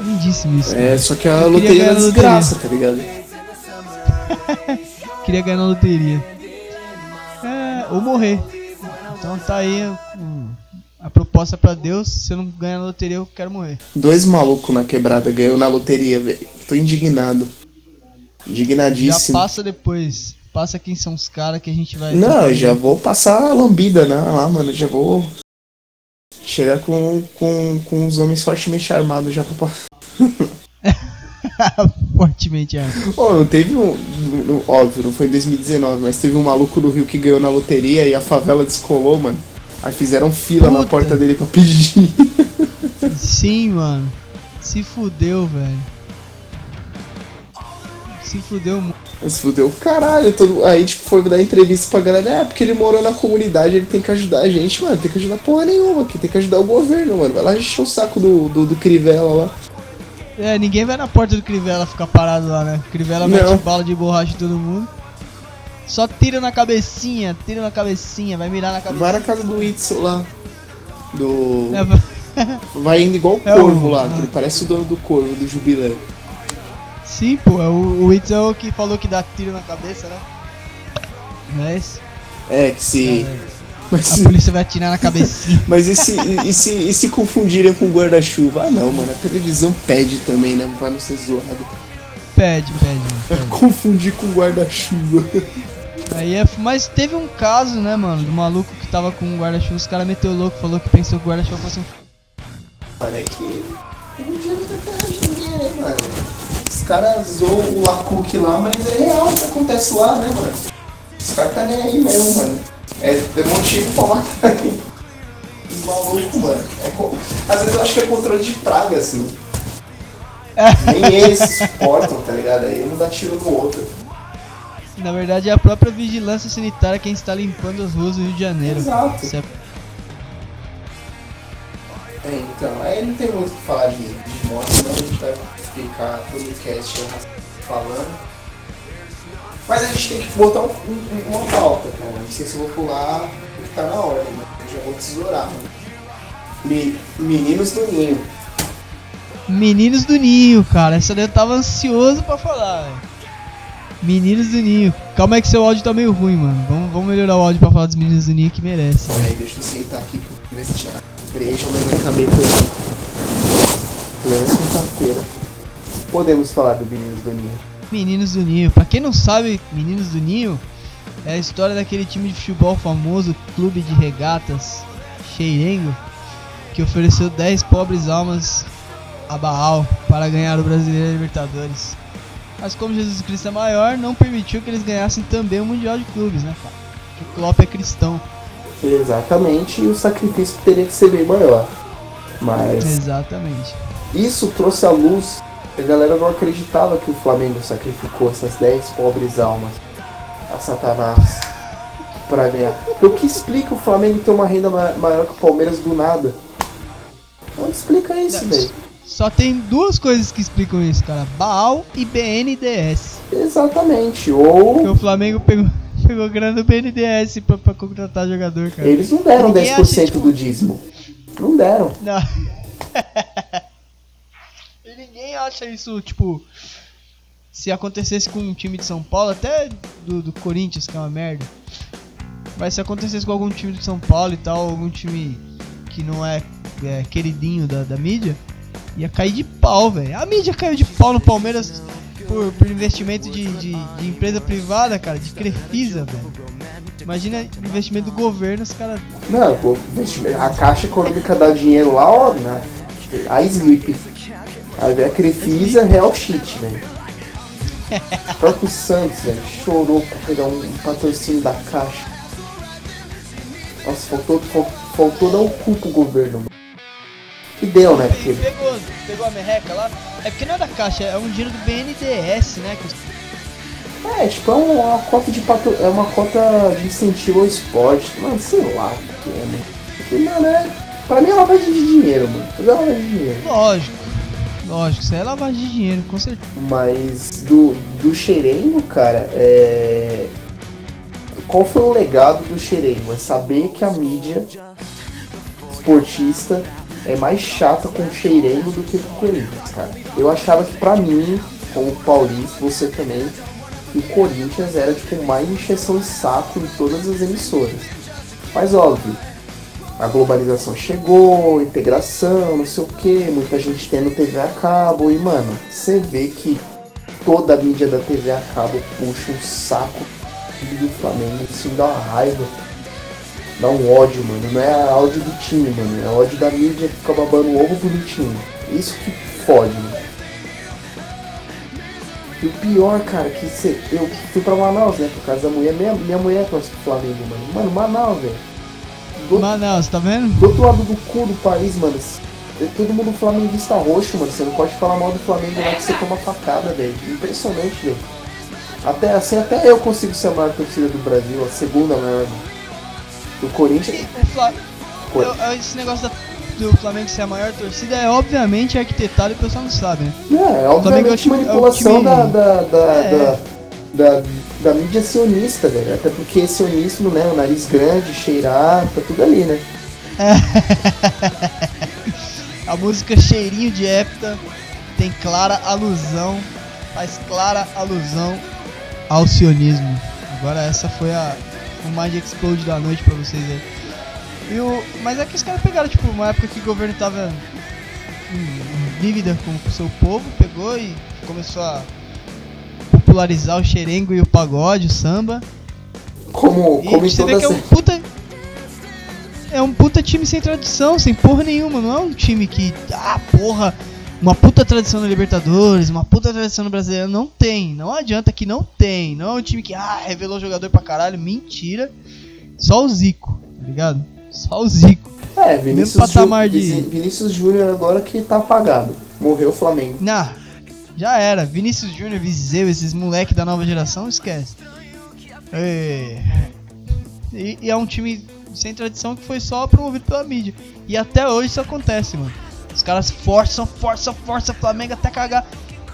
S1: Lindíssimo isso.
S2: É, só que a
S1: Eu
S2: loteria é desgraça, tá ligado?
S1: Queria ganhar na loteria. É, ou morrer. Então tá aí hum, a proposta pra Deus. Se eu não ganhar na loteria, eu quero morrer.
S2: Dois malucos na quebrada ganhou na loteria, velho. Tô indignado.
S1: Já
S2: Indignadíssimo.
S1: passa depois. Passa quem são os caras que a gente vai.
S2: Não, eu já vou passar a lambida, né? Lá, mano. Já vou chegar com, com, com os homens fortemente armados já pra.
S1: Fortemente, é.
S2: Pô, não teve um. Óbvio, não foi em 2019, mas teve um maluco no Rio que ganhou na loteria e a favela descolou, mano. Aí fizeram fila na
S1: Puta.
S2: porta dele pra pedir.
S1: Sim, mano. Se fudeu, velho. Se fudeu muito.
S2: Mas fudeu o caralho. Todo... Aí, tipo, foi dar entrevista pra galera. É, porque ele morou na comunidade, ele tem que ajudar a gente, mano. Tem que ajudar porra nenhuma aqui. Tem que ajudar o governo, mano. Vai lá encher o saco do, do, do Crivella lá.
S1: É, ninguém vai na porta do Crivella ficar parado lá, né? Crivella
S2: Não.
S1: mete bala de borracha em todo mundo. Só tira na cabecinha, tira na cabecinha, vai mirar na cabecinha.
S2: Vai na casa do Itzel lá. Do.
S1: É, vai-
S2: indo igual o
S1: É
S2: corvo
S1: o-
S2: lá, que ele parece o dono do corvo, do jubilé.
S1: Sim, pô, é o, o Itzel que falou que dá tiro na cabeça, né? Não é esse?
S2: É, que se. Mas,
S1: A polícia vai atirar na cabecinha.
S2: mas e, se, e, se, e se confundirem com guarda-chuva? Ah não, mano, a televisão pede também, né? Pra não ser zoado.
S1: Pede, pede, pede.
S2: Confundir com guarda-chuva.
S1: Aí é, mas teve um caso, né, mano, do maluco que tava com um guarda-chuva, os caras meteu louco, falou que pensou que o guarda-chuva fosse um.
S2: Mano, é que. Não ninguém, né, mano? Os caras zoam o Lacook lá, mas é real o que acontece lá, né, mano? Os caras tá nem aí mesmo, mano. É, é motivo pra matar os malucos, mano. É co- Às vezes eu acho que é controle de praga, assim. Nem eles se suportam, tá ligado? Aí um dá tiro no outro.
S1: Na verdade é a própria vigilância sanitária quem está limpando as ruas do Rio de Janeiro.
S2: Exato.
S1: Isso é-
S2: É, então, aí não tem muito o que falar de, de moto, senão a gente vai ficar todo o cast falando. Mas a gente tem que botar um, um, uma pauta, cara. Não sei se eu vou pular o que tá na ordem, né? Eu já vou tesourar. Me- Meninos do Ninho.
S1: Meninos do Ninho, cara. Essa daí eu tava ansioso pra falar, velho. Meninos do Ninho. Calma aí que seu áudio tá meio ruim, mano. Vamos, vamos melhorar o áudio pra falar dos Meninos do Ninho que merece.
S2: Peraí, deixa eu sentar aqui pro vestiário. Breja, mas eu acabei por Plena quinta-feira. Podemos falar do Meninos do Ninho.
S1: Meninos do Ninho. Pra quem não sabe, Meninos do Ninho é a história daquele time de futebol famoso, Clube de Regatas Cheirengo, que ofereceu 10 pobres almas a Baal para ganhar o Brasileiro e Libertadores. Mas como Jesus Cristo é maior, não permitiu que eles ganhassem também o Mundial de Clubes, né, cara? Porque o Klopp é cristão.
S2: Exatamente, e o sacrifício teria que ser bem maior. Mas
S1: Exatamente.
S2: isso trouxe à luz a galera não acreditava que o Flamengo sacrificou essas 10 pobres almas a Satanás para ganhar. O que explica o Flamengo ter uma renda ma- maior que o Palmeiras do nada? Onde explica isso, velho?
S1: Só tem duas coisas que explicam isso, cara. Baal e BNDS.
S2: Exatamente.
S1: Porque
S2: Ou
S1: o Flamengo pegou, pegou grana do BNDS pra, pra contratar jogador, cara.
S2: eles não deram
S1: Ninguém
S2: 10%
S1: acha, tipo-
S2: do dízimo. Não deram.
S1: Não. ninguém acha isso, tipo. Se acontecesse com um time de São Paulo, até do, do Corinthians, que é uma merda. Mas se acontecesse com algum time de São Paulo e tal, algum time que não é, é, queridinho da, da mídia, ia cair de pau, velho. A mídia caiu de pau no Palmeiras por, por investimento de, de, de empresa privada, cara, de Crefisa, velho. Imagina investimento do governo, os caras.
S2: Não, a Caixa Econômica dá dinheiro lá, ó, né? A Sleep. Aí vem a Crefisa, Real Shit, velho. O próprio Santos, velho, chorou pra pegar um, um patrocínio da Caixa. Nossa, faltou, fal- faltou dar o cu pro governo, mano. E deu, né? Porque
S1: Pegou, pegou a merreca lá. É porque não é da caixa, é um dinheiro do BNDES, né?
S2: É, tipo, é uma cota de patro... é uma cota de incentivo ao esporte. Mano, sei lá o que é, mano. Porque, mano, é... Pra mim é lavagem de dinheiro, mano. É lavagem de dinheiro.
S1: Lógico. Lógico, isso é lavagem de dinheiro, com certeza.
S2: Mas do, do Xerengo, cara, é. Qual foi o legado do Xerengo? É saber que a mídia esportista é mais chata com o Xerengo do que com o Corinthians, cara. Eu achava que pra mim, como paulista, você também, o Corinthians era tipo mais encheção de saco em todas as emissoras. Mas óbvio, a globalização chegou, integração, não sei o que, muita gente tendo TV a cabo e mano, você vê que toda a mídia da TV a cabo puxa um saco do Flamengo, isso me dá uma raiva, dá um ódio, mano, não é ódio do time, mano, é ódio da mídia que fica babando o ovo bonitinho. Isso que fode, mano. E o pior, cara, que cê, eu fui pra Manaus, né, por causa da mulher, minha, minha mulher torce pro Flamengo, mano. Mano, Manaus, velho. Do-
S1: Manaus, tá vendo?
S2: do outro lado do cu do país, mano. é Todo mundo flamenguista roxo, mano. Você não pode falar mal do Flamengo lá que você toma facada, velho. Impressionante, velho. Até assim, até eu consigo ser a maior torcida do Brasil, a segunda maior. mano. Do Corinthians.
S1: Eu- eu- esse negócio da- do Flamengo ser a maior torcida é obviamente arquitetado e o pessoal não sabe, né?
S2: É, é
S1: Flamengo é
S2: obviamente
S1: é
S2: manipulação
S1: time-
S2: da, da, da,
S1: É.
S2: da, da, da mídia sionista, velho. Até porque sionismo, né? O nariz grande, cheirar, tá tudo ali, né?
S1: A música Cheirinho de Hepta tem clara alusão, faz clara alusão ao sionismo. Agora essa foi a o Mind Explode da noite pra vocês aí. E o, mas é que os caras pegaram, tipo, uma época que o governo tava em, em dívida com o seu povo, pegou e começou a popularizar o xerengo e o pagode, o samba.
S2: Como,
S1: E
S2: como
S1: você vê que é um puta. É um puta time sem tradição, sem porra nenhuma. Não é um time que. Ah, porra! Uma puta tradição na Libertadores, uma puta tradição no Brasileiro. Não tem. Não adianta que não tem. Não é um time que, ah, revelou jogador pra caralho. Mentira. Só o Zico, tá ligado? Só o Zico.
S2: É, Vinícius,
S1: Mesmo patamar
S2: Ju-
S1: de-
S2: Vinícius Júnior agora que tá apagado. Morreu o Flamengo.
S1: Nah, Já era. Vinícius Júnior, Viseu, esses moleque da nova geração, esquece. E, e é um time sem tradição que foi só promovido pela mídia. E até hoje isso acontece, mano. Os caras forçam, forçam, forçam Flamengo até cagar.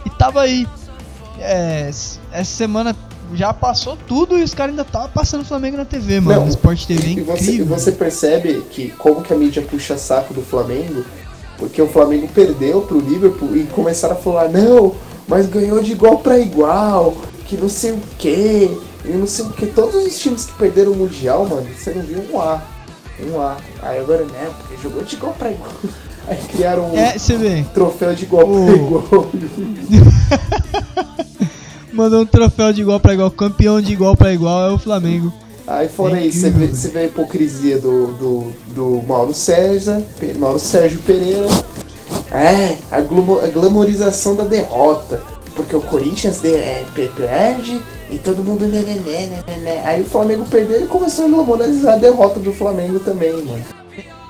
S1: E tava aí. É, essa semana já passou tudo e os caras ainda estavam passando Flamengo na TV, mano.
S2: Não,
S1: Sport TV é
S2: E você,
S1: incrível.
S2: você percebe que como que a mídia puxa saco do Flamengo, porque o Flamengo perdeu pro Liverpool e começaram a falar, não, mas ganhou de igual pra igual, que não sei o que, e não sei o que. Todos os times que perderam o Mundial, mano, você não viu um A. Um A. Aí agora né, porque jogou de igual pra igual. Aí criaram um
S1: É,
S2: troféu de igual
S1: O-
S2: pra igual.
S1: Mandou um troféu de igual pra igual. Campeão de igual pra igual é o Flamengo.
S2: Aí fora
S1: É
S2: isso, você vê, você vê a hipocrisia do, do, do Mauro César, Mauro Sérgio Pereira. É, a, glomo- a glamorização da derrota. Porque o Corinthians de, é, pe- perde e todo mundo. Né, né, né, né, né, né. Aí o Flamengo perdeu e começou a glamorizar a derrota do Flamengo também, mano.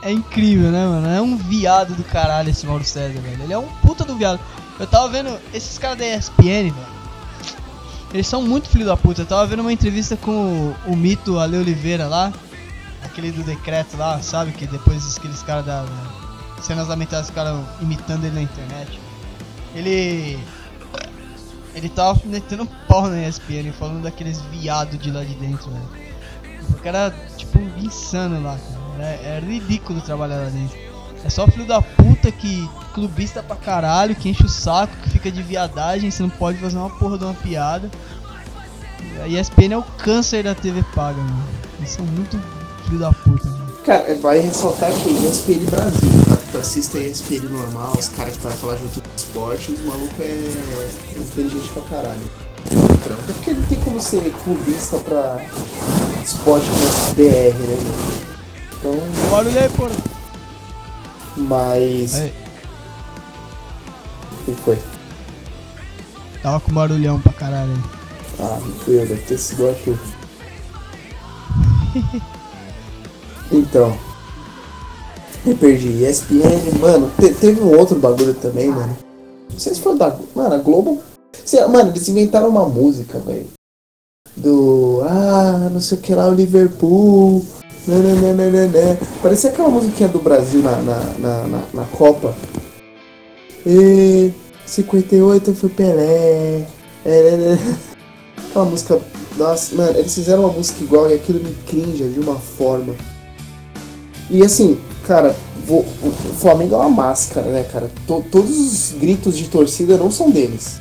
S1: É incrível, né, mano? É um viado do caralho esse Mauro César, velho. Ele é um puta do viado. Eu tava vendo esses caras da ESPN, velho. Eles são muito filho da puta. Eu tava vendo uma entrevista com o, o mito Ale Oliveira lá. Aquele do decreto lá, sabe? Que depois aqueles caras da. da cenas lamentáveis ficaram imitando ele na internet. Ele. Ele tava metendo pau na ESPN, falando daqueles viados de lá de dentro, velho. O cara, tipo, insano lá, cara. É ridículo trabalhar lá dentro. É só filho da puta que clubista pra caralho, que enche o saco, que fica de viadagem, você não pode fazer uma porra de uma piada. A ESPN é o câncer da TV paga, mano. Eles são muito filho da puta, mano.
S2: Cara, vai ressaltar que ESPN Brasil, tá? Tu assiste a ESPN normal, os caras que vai falar junto com esporte, os malucos é, é inteligente pra caralho. É porque não tem como ser clubista pra esporte com BR, né? mano? Então,
S1: O barulho aí, porra.
S2: Mas.
S1: Aí,
S2: O que foi?
S1: tava com barulhão pra caralho aí.
S2: Ah, não fui eu, deve ter sido Arthur. então. Me perdi. ESPN, mano, te- teve um outro bagulho também, mano. Não sei se foi da. Mano, a Globo. Mano, eles inventaram uma música, velho. Do. Ah, não sei o que lá, o Liverpool. Parecia aquela musiquinha do Brasil na, na, na, na, na Copa. E 58 foi Pelé. É, aquela música. Nossa, mano, eles fizeram uma música igual e aquilo me crinja de uma forma. E assim, cara, vo- o Flamengo é uma máscara, né, cara? To- todos os gritos de torcida não são deles.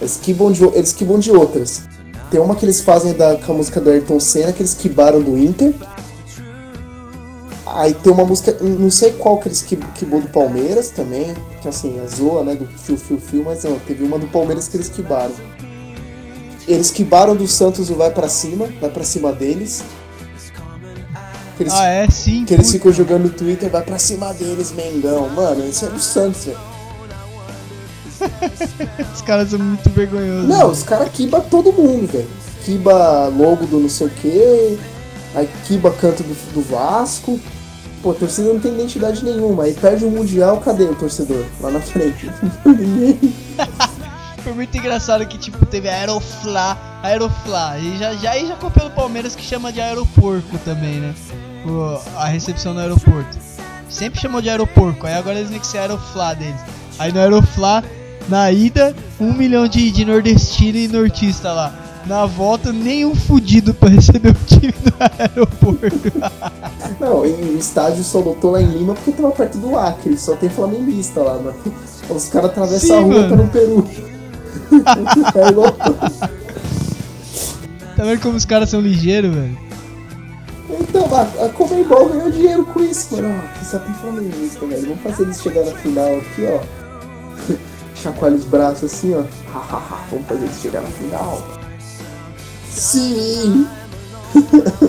S2: Eles quibam de, eles quibam de outras. Tem uma que eles fazem da, com a música do Ayrton Senna, que eles quibaram do Inter. Aí tem uma música, não sei qual que eles quib- quibou do Palmeiras também, que assim, a zoa, né, do fio, fio, fio, mas não, teve uma do Palmeiras que eles quibaram. Eles quibaram do Santos o Vai Pra Cima, Vai Pra Cima deles. Que eles,
S1: Ah, é sim.
S2: que eles
S1: puta.
S2: ficam jogando no Twitter, vai pra cima deles, Mengão. Mano, isso é do Santos, velho.
S1: Os caras são muito vergonhosos.
S2: Não, os caras quiba todo mundo, velho. Kiba logo do não sei o que, aí Kiba canto do, do Vasco. Pô, a torcida não tem identidade nenhuma. Aí perde o Mundial, cadê o torcedor? Lá na frente.
S1: Foi muito engraçado que, tipo, teve Aeroflá, Aeroflá. E já, já, aí já copiou do Palmeiras que chama de aeroporco também, né? O- a recepção no aeroporto. Sempre chamou de aeroporco, aí agora eles têm que ser Aeroflá deles. Aí no Aeroflá, na ida, um milhão de, de nordestino e nortista lá. Na volta, nenhum fudido pra receber o time do aeroporto.
S2: Não, e o estádio só lotou lá em Lima porque tava perto do Acre. Só tem flamenguista lá, mano. Os caras atravessam a rua
S1: mano.
S2: pra no Peru. Aí lotou.
S1: tá vendo como os caras são ligeiros, velho?
S2: Então, a, a Comembol ganhou dinheiro com isso, mano. Ó, só tem flamenguista, velho. Vamos fazer eles chegar na final aqui, ó. Chacoalha os braços assim, ó. Vamos fazer eles chegar na final. Sim!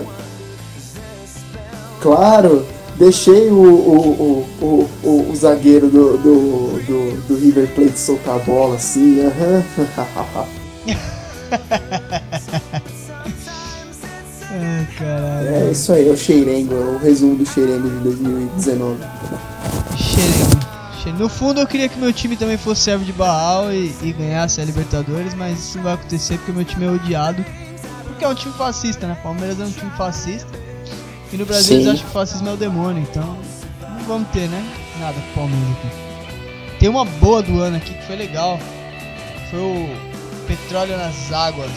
S2: claro! Deixei o, o, o, o, o, zagueiro do, do, do, do River Plate soltar a bola assim.
S1: Ai, caralho.
S2: É isso aí, é o Cheirengo, é o resumo do Cheirengo de 2019.
S1: Xerengo. No fundo eu queria que meu time também fosse servo de Baal e, e ganhasse a Libertadores, mas isso não vai acontecer porque meu time é odiado. Porque é um time fascista, né? Palmeiras é um time fascista. E no Brasil
S2: Sim.
S1: eles acham que o fascismo é o demônio, então não vamos ter, né? Nada com o Palmeiras aqui. Tem uma boa do ano aqui que foi legal. Foi o Petróleo nas Águas.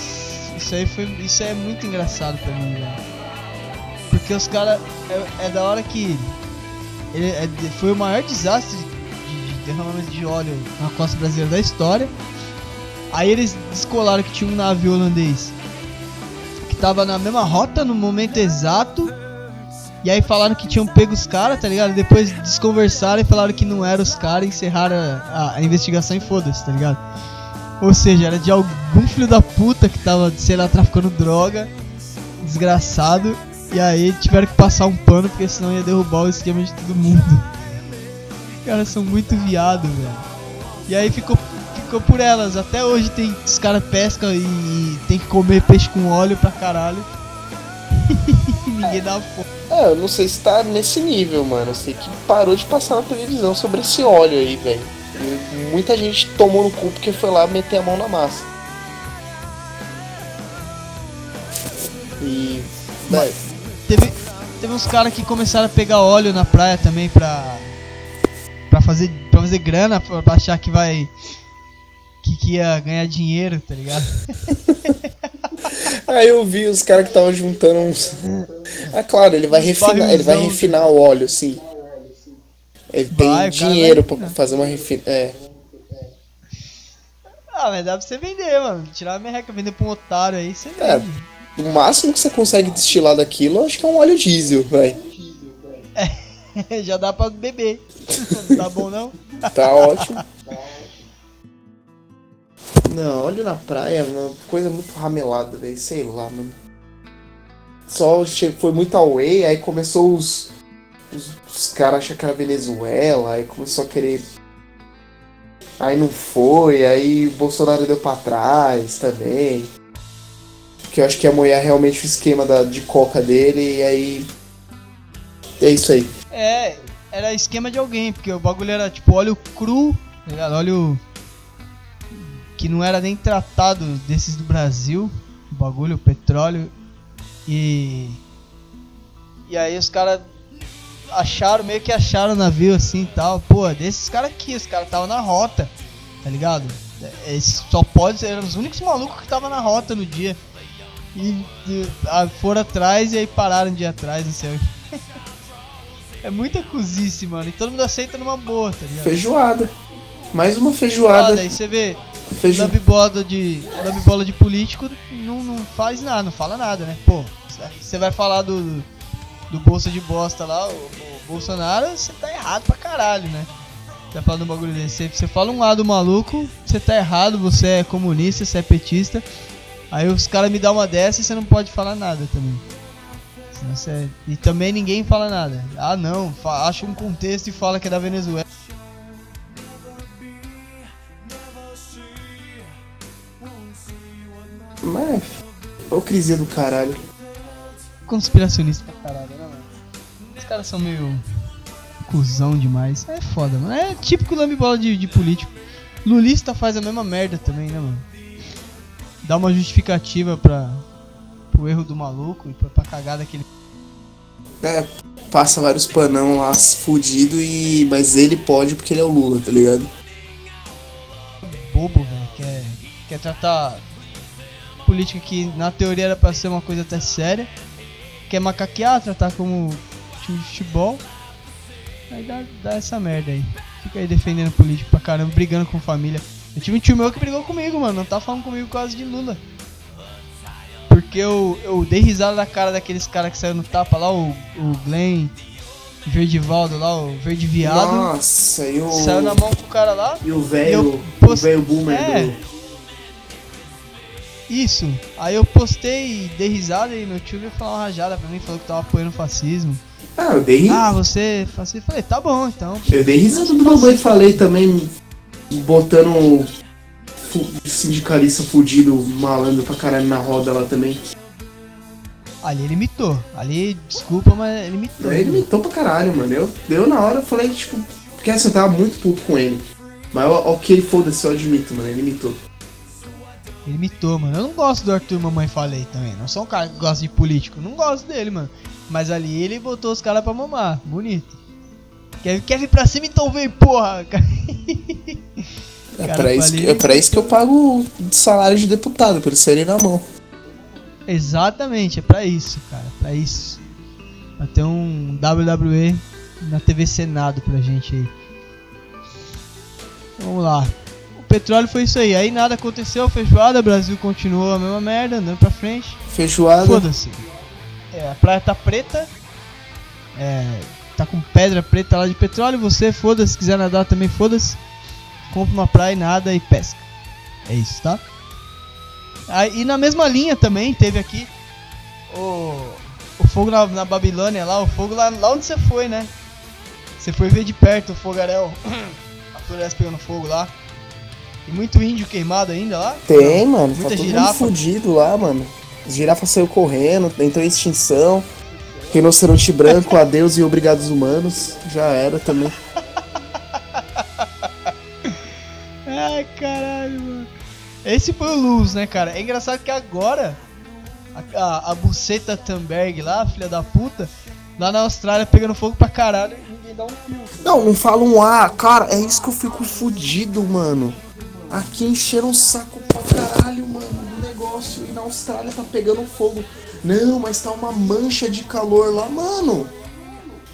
S1: Isso aí foi. Isso aí é muito engraçado pra mim, velho. Porque os caras. É, é da hora que. Ele é- foi o maior desastre de, de derramamento de óleo na costa brasileira da história. Aí eles descolaram que tinha um navio holandês tava na mesma rota no momento exato. E aí falaram que tinham pego os caras, tá ligado? Depois desconversaram e falaram que não eram os caras, encerraram a, a investigação e foda-se, tá ligado? Ou seja, era de algum filho da puta que tava, sei lá, traficando droga, desgraçado. E aí tiveram que passar um pano porque senão ia derrubar o esquema de todo mundo. Os caras são muito viado, velho. E aí ficou, ficou por elas. Até hoje tem os caras pescam e, tem que comer peixe com óleo pra caralho. Ninguém dá fome.
S2: É, eu não sei se tá nesse nível, mano. Eu sei que parou de passar na televisão sobre esse óleo aí, velho. Muita gente tomou no cu porque foi lá meter a mão na massa. E. Velho,
S1: Teve, teve uns caras que começaram a pegar óleo na praia também pra. pra fazer, pra fazer grana, pra achar que vai. Que, que ia ganhar dinheiro, tá ligado?
S2: Aí eu vi os caras que estavam juntando uns. Ah, claro, ele vai
S1: Uns
S2: refinar, ele vai refinar o óleo, sim. Ele tem
S1: Vai,
S2: dinheiro
S1: vai
S2: pra fazer uma refina. É.
S1: Ah, mas dá pra você vender, mano. Tirar a merreca, vender pra um otário aí, você
S2: É.
S1: vende.
S2: O máximo que você consegue destilar daquilo, eu acho que é um óleo diesel, velho.
S1: Já dá pra beber. Não tá bom não?
S2: Tá ótimo. Não, óleo na praia uma coisa muito ramelada, velho. Sei lá, mano. Só foi muito away, aí começou os. Os, os caras achar que era Venezuela, aí começou a querer. Aí não foi, aí Bolsonaro deu pra trás também. Porque eu acho que ia moer realmente o esquema da, de coca dele, e aí. É isso aí.
S1: É, era esquema de alguém, porque o bagulho era tipo óleo cru, tá? Óleo que não era nem tratado desses do Brasil, o bagulho, o petróleo. E. E aí os caras acharam, meio que acharam o navio assim e tal. Pô, é desses caras aqui, os caras estavam na rota, tá ligado? É, Esse só pode ser, eram os únicos malucos que estavam na rota no dia. E, e, ah, foram atrás e aí pararam de ir atrás, não sei. É muita cozice, mano. E todo mundo aceita numa boa, tá ligado?
S2: Feijoada. Mais uma
S1: Ah,
S2: feijoada.
S1: daí você vê,
S2: Feijo...
S1: lambibola de, lambibola de político não, não faz nada, não fala nada, né? Pô, você vai falar do, do bolsa de bosta lá, o, o Bolsonaro, você tá errado pra caralho, né? Você vai falar um bagulho desse. Você fala um lado maluco, você tá errado, você é comunista, você é petista. Aí os caras me dão uma dessa e você não pode falar nada também. Senão você- E também ninguém fala nada. Ah não, acha um contexto e fala que é da Venezuela.
S2: Hipocrisia do caralho.
S1: conspiracionista pra caralho, né, mano? Os caras são meio cuzão demais. É foda, mano. É típico lambibola de, de político. Lulista faz a mesma merda também, né, mano? Dá uma justificativa pra, pro erro do maluco e pra, pra cagada que ele.
S2: É, passa vários panão lá fudido e. Mas ele pode porque ele é o Lula, tá ligado?
S1: bobo, velho. Quer, quer tratar política que na teoria era pra ser uma coisa até séria. Quer macaquear, tratar como time de futebol. Aí dá, dá essa merda aí. Fica aí defendendo político pra caramba, brigando com família. Eu tive um tio meu que brigou comigo, mano. Não tá falando comigo por causa de Lula. Porque eu, eu dei risada da cara daqueles caras que saiu no tapa lá, o, o Glenn, Verdivaldo lá, o Verde Viado.
S2: Nossa, e o.
S1: Saiu na mão com o cara lá.
S2: E o velho. O velho boomer
S1: É.
S2: do.
S1: Isso. Aí eu postei, dei risada e meu tio veio falar uma rajada pra mim, falou que tava apoiando o fascismo.
S2: Ah, eu dei.
S1: Ah, você é fascista? Falei, tá bom, então.
S2: Eu dei risada do bagulho e falei também, botando fu- sindicalista fudido, malandro pra caralho na roda lá também.
S1: Ali ele imitou. Ali, desculpa, mas ele imitou.
S2: Ele imitou pra caralho, mano. Eu, eu na hora falei, tipo, Porque assim, eu tava muito puto com ele. Mas o ele foda-se, eu admito, mano. Ele imitou.
S1: Ele imitou, mano. Eu não gosto do Arthur Mamãe Falei também. Não sou um cara que gosta de político. Não gosto dele, mano. Mas ali ele botou os caras pra mamar. Bonito. Quer, quer vir pra cima, então vem, porra!
S2: É pra, isso que, é pra isso que eu pago salário de deputado, por isso ele na mão.
S1: Exatamente, é pra isso, cara. É pra isso. Vai ter um WWE na TV Senado pra gente aí. Vamos lá. Petróleo foi isso aí. Aí nada aconteceu, feijoada, Brasil continuou a mesma merda, andando pra frente.
S2: Feijoada.
S1: Foda-se. É, a praia tá preta. É, tá com pedra preta lá de petróleo. Você, foda-se, se quiser nadar também, foda-se. Compra uma praia e nada e pesca. É isso, tá? Aí, e na mesma linha também teve aqui o, o fogo na, na Babilônia lá, o fogo lá, lá onde você foi, né? Você foi ver de perto o fogaréu, a floresta pegando fogo lá. Tem muito índio queimado ainda lá?
S2: Tem, mano. Muita tá todo girafa. fudido lá, mano. As girafas saiu correndo, entrou em extinção. Rinoceronte branco, adeus e obrigados humanos. Já era também.
S1: Ai, caralho, mano. Esse foi o Luz, né, cara? É engraçado que agora a, a, a buceta Thunberg lá, filha da puta, lá na Austrália pegando fogo pra caralho e ninguém dá um fio.
S2: Não, não fala um A, cara, é isso que eu fico fudido, mano. Aqui encheram um saco pra caralho, mano, do negócio. E na Austrália tá pegando fogo. Não, mas tá uma mancha de calor lá, mano.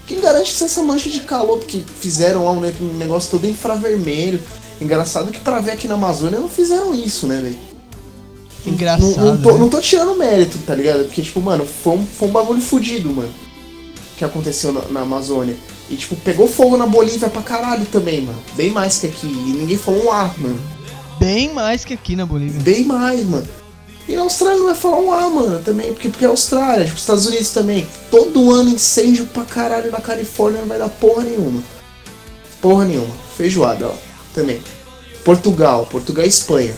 S2: Quem garante que essa mancha de calor, porque fizeram lá um negócio todo infravermelho, Engraçado que pra ver aqui na Amazônia não fizeram isso, né, velho?
S1: Engraçado.
S2: Não, não, tô,
S1: né?
S2: não tô tirando mérito, tá ligado? Porque, tipo, mano, foi um, foi um bagulho fudido, mano. Que aconteceu na, na, Amazônia. E, tipo, pegou fogo na Bolívia pra caralho também, mano. Bem mais que aqui. E ninguém falou um ar, mano.
S1: Bem mais que aqui na Bolívia.
S2: Bem mais, mano. E na Austrália não vai falar um ar, mano, também. Porque, porque é Austrália, tipo, Estados Unidos também. Todo ano incêndio pra caralho na Califórnia não vai dar porra nenhuma. Porra nenhuma. Feijoada, ó também. Portugal, Portugal e Espanha.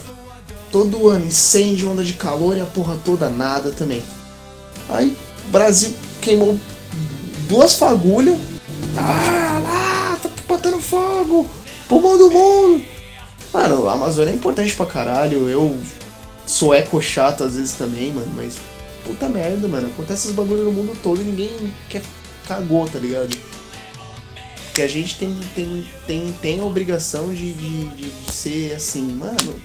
S2: Todo ano incêndio, onda de calor e a porra toda nada também. Aí Brasil queimou duas fagulhas. Ah, lá, tá botando fogo. Pulmão do mundo. Mano, a Amazônia é importante pra caralho. Eu sou eco chato às vezes também, mano, mas puta merda, mano. Acontece esses bagulho no mundo todo e ninguém quer cagou, tá ligado? que a gente tem, tem, tem, tem a obrigação de, de, de ser assim, mano.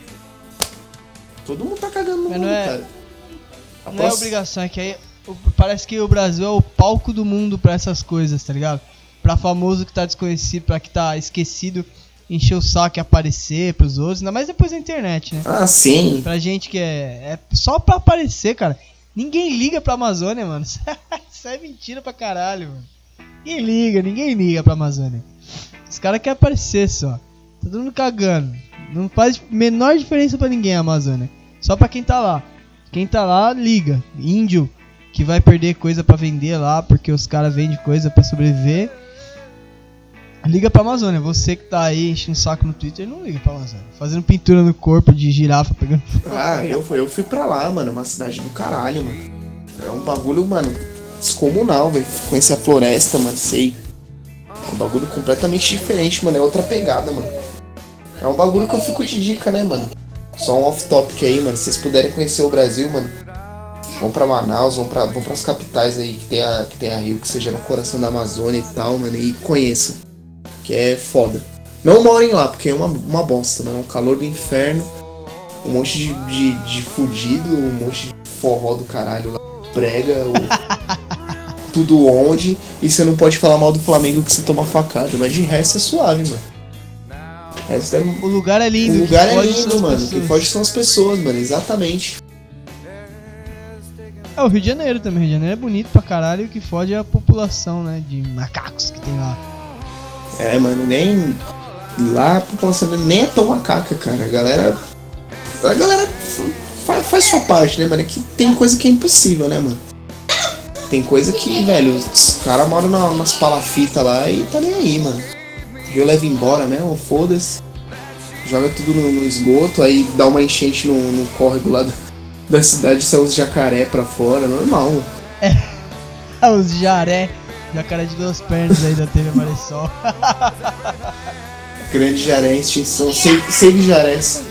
S2: Todo mundo tá cagando no Mas mundo, é, cara.
S1: A não é obrigação, é que aí parece que o Brasil é o palco do mundo para essas coisas, tá ligado? Pra famoso que tá desconhecido, pra que tá esquecido, encher o saco e aparecer pros outros, ainda mais depois da internet, né?
S2: Ah, sim.
S1: Pra gente que é, é só pra aparecer, cara. Ninguém liga pra Amazônia, mano. Isso é mentira pra caralho, mano. Ninguém liga, ninguém liga pra Amazônia. Os caras querem aparecer só. Tá todo mundo cagando. Não faz menor diferença para ninguém a Amazônia. Só pra quem tá lá. Quem tá lá, liga. Índio que vai perder coisa para vender lá porque os caras vendem coisa para sobreviver. Liga pra Amazônia. Você que tá aí enchendo saco no Twitter, não liga pra Amazônia. Fazendo pintura no corpo de girafa pegando.
S2: Ah, eu, eu fui pra lá, mano. Uma cidade do caralho, mano. É um bagulho, mano descomunal, velho. Conhecer a floresta, mano, sei. É um bagulho completamente diferente, mano. É outra pegada, mano. É um bagulho que eu fico de dica, né, mano? Só um off-topic aí, mano. Se vocês puderem conhecer o Brasil, mano, vão pra Manaus, vão, pra, vão pras capitais aí que tem, a, que tem a Rio, que seja no coração da Amazônia e tal, mano, e conheçam. Que é foda. Não morem lá, porque é uma, uma bosta, mano. É um calor do inferno. Um monte de, de, de fudido, um monte de forró do caralho lá. Prega, o, tudo onde, e você não pode falar mal do Flamengo que você toma facada. Mas de resto é suave, mano.
S1: É... O lugar é lindo.
S2: O lugar é lindo, mano. O que foge são as pessoas, mano. Exatamente.
S1: É, o Rio de Janeiro também. O Rio de Janeiro é bonito pra caralho. O que fode é a população, né? De macacos que tem lá.
S2: É, mano, nem. Lá a população nem é tão macaca, cara. A galera. A galera faz, faz sua parte, né, mano? É que tem coisa que é impossível, né, mano? Tem coisa que, velho, os caras moram na, nas palafitas lá e tá nem aí, mano. Eu levo embora mesmo, foda-se. Joga tudo no, no, esgoto, aí dá uma enchente no, no córrego lá da cidade, são os jacaré pra fora, normal.
S1: É, os jaré. Jacaré de duas pernas aí da TV Maressol.
S2: Grande Jaré, extinção. Save Jarés.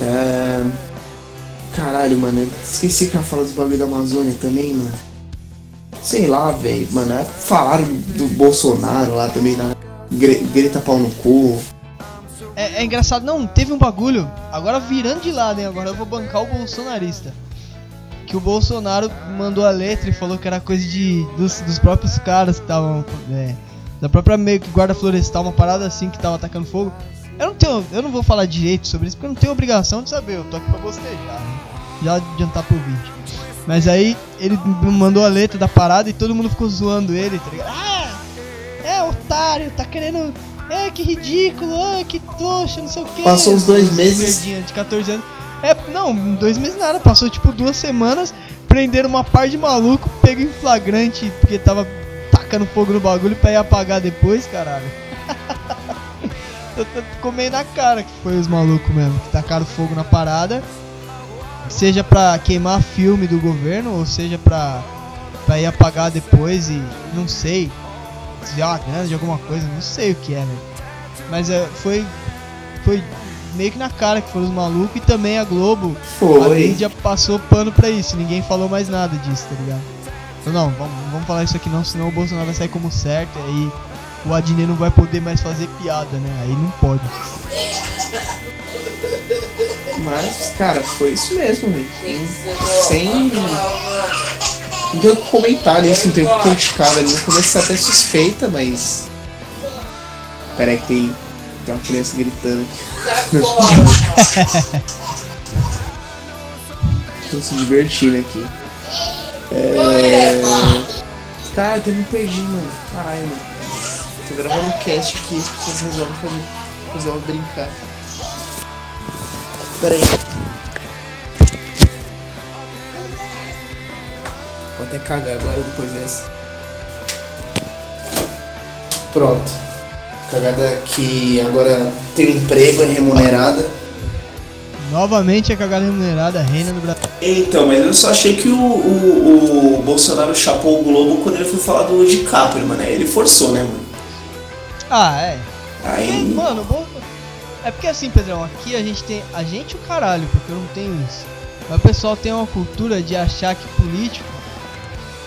S2: é... Caralho, mano. Esqueci que eu ia falar dos bagulho da Amazônia também, mano. Sei lá, velho. Mano, é, falaram do Bolsonaro lá também, na Gre Greta pau no cu.
S1: É, é, engraçado, não, teve um bagulho, agora virando de lado, hein? Agora eu vou bancar o bolsonarista. Que o Bolsonaro mandou a letra e falou que era coisa de dos, dos próprios caras que estavam. É, da própria meio que guarda florestal, uma parada assim que tava atacando fogo. Eu não tenho. Eu não vou falar direito sobre isso, porque eu não tenho obrigação de saber, eu tô aqui pra bostejar, né? Já adiantar pro vídeo. Mas aí ele mandou a letra da parada e todo mundo ficou zoando ele, tá ligado? Ah! É otário, tá querendo é, que ridículo, ah, que trouxa, não sei o que.
S2: Passou uns dois meses.
S1: De 14 anos. É, não, dois meses nada, passou tipo duas semanas, prenderam uma par de maluco, pego em flagrante, porque tava tacando fogo no bagulho pra ir apagar depois, caralho. Ficou meio na cara que foi os malucos mesmo, que tacaram fogo na parada. Seja pra queimar filme do governo, ou seja pra, pra ir apagar depois e não sei desviar uma grana de alguma coisa, não sei o que é, né? Mas é, foi, foi meio que na cara que foram os malucos e também a Globo,
S2: foi.
S1: a mídia passou pano pra isso, ninguém falou mais nada disso, tá ligado? Então, não, vamos, vamos falar isso aqui não, senão o Bolsonaro vai sair como certo, e aí o Adnet não vai poder mais fazer piada, né? Aí não pode.
S2: Mas, cara, foi isso mesmo, velho. Sem. Não tem o que comentar nisso, não tem o que criticar ali. No começo até suspeita, mas. Pera aí que tem, tem uma criança gritando aqui. Tô se divertindo aqui. É... Cara, eu me perdi, mano. Caralho, mano. Tô gravando um cast aqui, as pessoas resolvem fazer, resolvem brincar. Pera aí. Vou até cagar agora depois dessa. Pronto. Cagada que agora tem emprego, é remunerada.
S1: Novamente a cagada remunerada reina no Brasil.
S2: Então, mas eu só achei que o, o, o Bolsonaro chapou o Globo quando ele foi falar do DiCaprio, mano. Ele forçou, né, mano?
S1: Ah, é.
S2: Aí.
S1: É, mano, bom, é porque assim, Pedrão, aqui a gente tem. A gente o caralho, porque eu não tenho isso. Mas o pessoal tem uma cultura de achar que político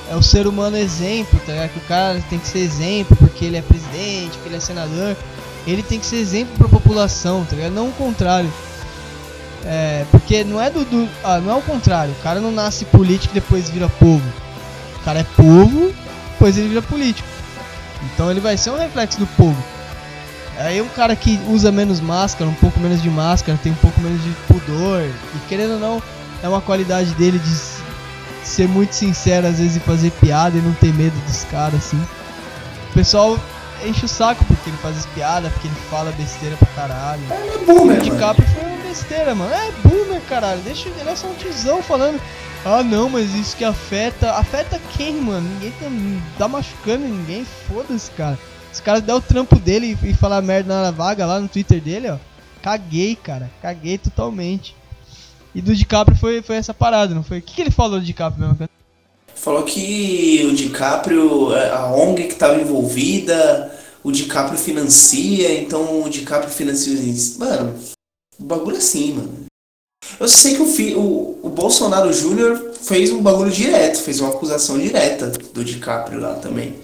S1: é o ser humano exemplo, tá ligado? Que o cara tem que ser exemplo porque ele é presidente, porque ele é senador. Ele tem que ser exemplo pra população, tá ligado? Não o contrário. É, porque não é do, do ah, não é o contrário. O cara não nasce político e depois vira povo. O cara é povo, depois ele vira político. Então ele vai ser um reflexo do povo. Aí um cara que usa menos máscara, um pouco menos de máscara, tem um pouco menos de pudor, e querendo ou não, é uma qualidade dele de ser muito sincero às vezes e fazer piada e não ter medo dos caras assim. O pessoal enche o saco porque ele faz as piadas, porque ele fala besteira pra caralho.
S2: É boomer,
S1: o DiCaprio foi uma besteira, mano. É boomer, caralho. Deixa ele é só um tiozão falando. Ah não, mas isso que afeta. Afeta quem, mano? Ninguém tá, tá machucando ninguém, foda-se, cara. Os caras der o trampo dele e, e falar merda na vaga lá no Twitter dele, ó. Caguei, cara. Caguei totalmente. E do DiCaprio foi, foi essa parada, não foi? O que, que ele falou do DiCaprio mesmo?
S2: Falou que o DiCaprio, a ONG que estava envolvida, o DiCaprio financia, então o DiCaprio financia os. Mano, o bagulho assim, mano. Eu sei que o, fi, o, o Bolsonaro Júnior fez um bagulho direto, fez uma acusação direta do DiCaprio lá também.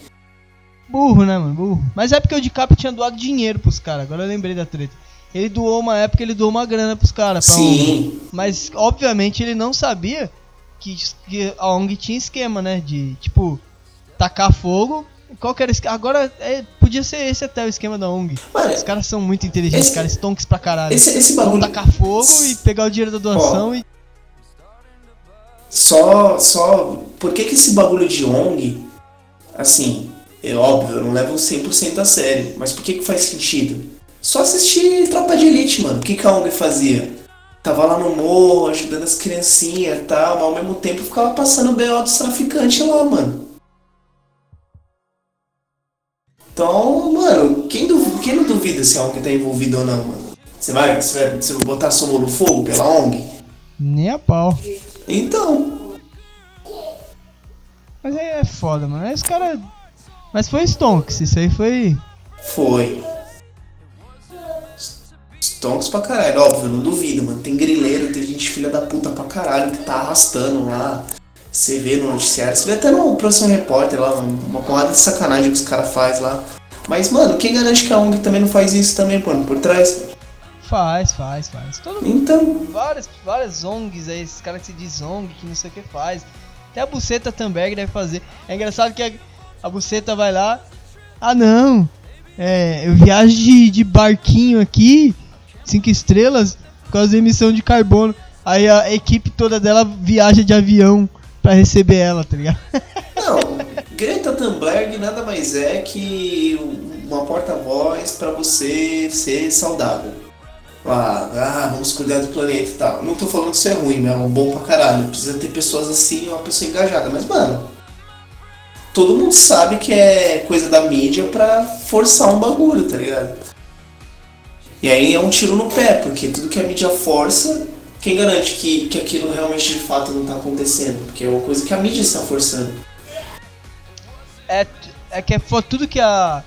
S1: Burro, né, mano? Burro. Mas é porque o DiCaprio tinha doado dinheiro pros caras, agora eu lembrei da treta. Ele doou uma época, ele doou uma grana pros caras.
S2: Sim.
S1: Mas, obviamente, ele não sabia que, que a ONG tinha esquema, né? De, tipo, tacar fogo. Qual que era esse... Agora, é, podia ser esse até o esquema da ONG. Mano, Os caras são muito inteligentes, esse, caras stonks pra caralho.
S2: Esse, esse bagulho...
S1: tacar fogo e pegar o dinheiro da doação Ó, e...
S2: Só, só... Por que que esse bagulho de ONG, assim, é óbvio, eu não levo 100% a sério, mas por que que faz sentido? Só assistir Tropa de Elite, mano. O que, que a ONG fazia? Tava lá no morro, ajudando as criancinhas e tal, mas ao mesmo tempo ficava passando o B.O. dos traficantes lá, mano. Então, mano, quem, duv quem não duvida se a ONG tá envolvida ou não, mano? Você vai, você vai, você vai botar som no fogo pela ONG?
S1: Nem a pau.
S2: Então.
S1: Mas aí é foda, mano. Os caras. Mas foi Stonks, isso aí foi.
S2: Foi. Stonks pra caralho, óbvio, não duvido, mano. Tem grileiro, tem gente filha da puta pra caralho que tá arrastando lá. Você vê no noticiário, você vê até no Profissão Repórter lá, uma porrada de sacanagem que os caras fazem lá. Mas, mano, quem garante que a ONG também não faz isso também, mano, por trás?
S1: Faz, faz, faz. Todo
S2: Então,
S1: Várias, várias ONGs aí, esses caras que se diz ONG, que não sei o que faz. Até a buceta também deve fazer. É engraçado que a, a buceta vai lá. Ah não! É, eu viajo de, de barquinho aqui, cinco estrelas, por causa da emissão de carbono. Aí a equipe toda dela viaja de avião pra receber ela, tá ligado?
S2: não, Greta Thunberg nada mais é que uma porta-voz pra você ser saudável. Ah, ah, vamos cuidar do planeta e tal. Não tô falando que isso é ruim? É um bom pra caralho. Precisa ter pessoas assim, uma pessoa engajada. Mas, mano, todo mundo sabe que é coisa da mídia pra forçar um bagulho, tá ligado? E aí é um tiro no pé, porque tudo que a mídia força, quem garante que, que aquilo realmente de fato não tá acontecendo? Porque é uma coisa que a mídia está forçando.
S1: É, é que é tudo que a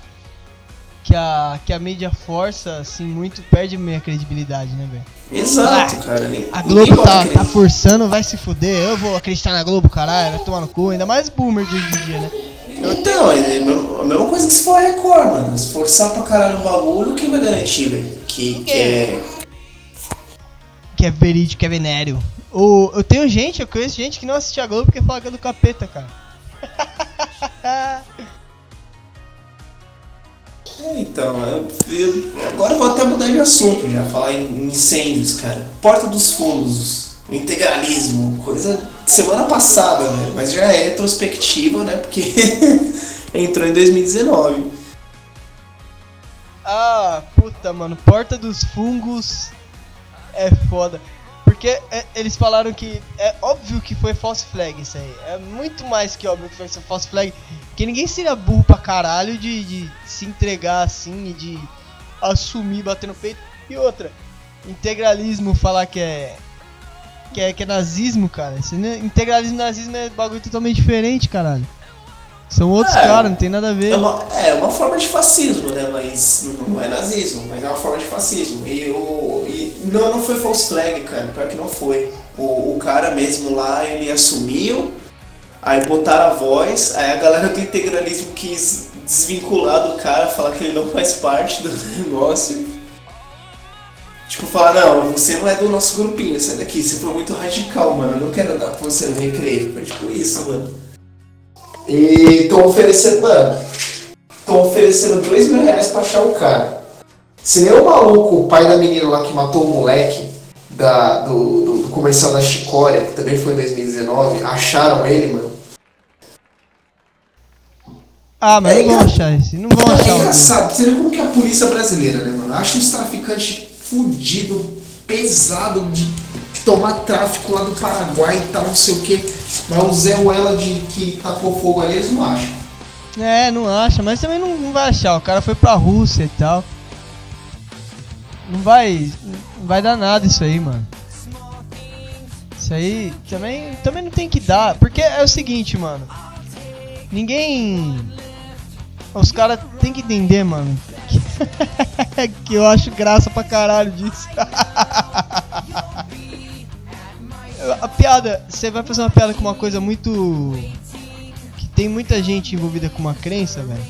S1: que a, que a mídia força, assim, muito perde meio a credibilidade, né, velho?
S2: Exato, ah, cara.
S1: A Globo tá, tá forçando, vai se fuder. Eu vou acreditar na Globo, caralho, vai tomar no cu. Ainda mais boomer de hoje em dia, né?
S2: Então, é a mesma coisa que se for a Record, mano. Se forçar pra caralho o bagulho, quem vai garantir, velho? Que, que é.
S1: Que é verídico, que é venéreo. O, eu tenho gente, eu conheço gente que não assiste a Globo porque fala que é do capeta, cara.
S2: Então, eu, eu, agora eu vou até mudar de assunto já, falar em incêndios, cara. Porta dos Fundos, o integralismo, coisa de semana passada, né? Mas já é retrospectiva, né? Porque entrou em 2019.
S1: Ah, puta, mano, Porta dos Fungos é foda. Porque é, eles falaram que é óbvio que foi false flag isso aí. É muito mais que óbvio que foi false flag. Que ninguém seria burro pra caralho de, de se entregar assim e de assumir, bater no peito. E outra, integralismo falar que é. Que é, que é nazismo, cara. Integralismo e nazismo é bagulho totalmente diferente, caralho. São outros é, caras, não tem nada a ver.
S2: É uma, é uma forma de fascismo, né? Mas não é nazismo, mas é uma forma de fascismo. E, o, e não, não foi false flag, cara. Pior que não foi. O, o cara mesmo lá, ele assumiu, aí botaram a voz, aí a galera do integralismo quis desvincular do cara, falar que ele não faz parte do negócio. Tipo, falar, não, você não é do nosso grupinho, sai daqui, você foi muito radical, mano. Eu não quero dar pra você no recreio. Foi tipo isso, mano. E estão oferecendo, mano, estão oferecendo dois mil reais pra achar o cara. Se nem o maluco, o pai da menina lá que matou o moleque da, do, do, do comercial da Chicória, que também foi em 2019, acharam ele, mano.
S1: Ah, mas é não vão achar esse. Não vão achar. É
S2: engraçado. Você vê como que é a polícia brasileira, né, mano? Acha uns traficantes fudido, pesado, de tomar tráfico lá do Paraguai e tal, não sei o que. Mas o Zé Uela de que tacou fogo ali, eles não acham.
S1: É, não acha, mas também não, não vai achar. O cara foi pra Rússia e tal. Não vai. Não vai dar nada isso aí, mano. Isso aí também, também não tem que dar. Porque é o seguinte, mano. Ninguém. Os caras tem que entender, mano. Que eu acho graça pra caralho disso. a piada, você vai fazer uma piada com uma coisa muito. que tem muita gente envolvida com uma crença, velho.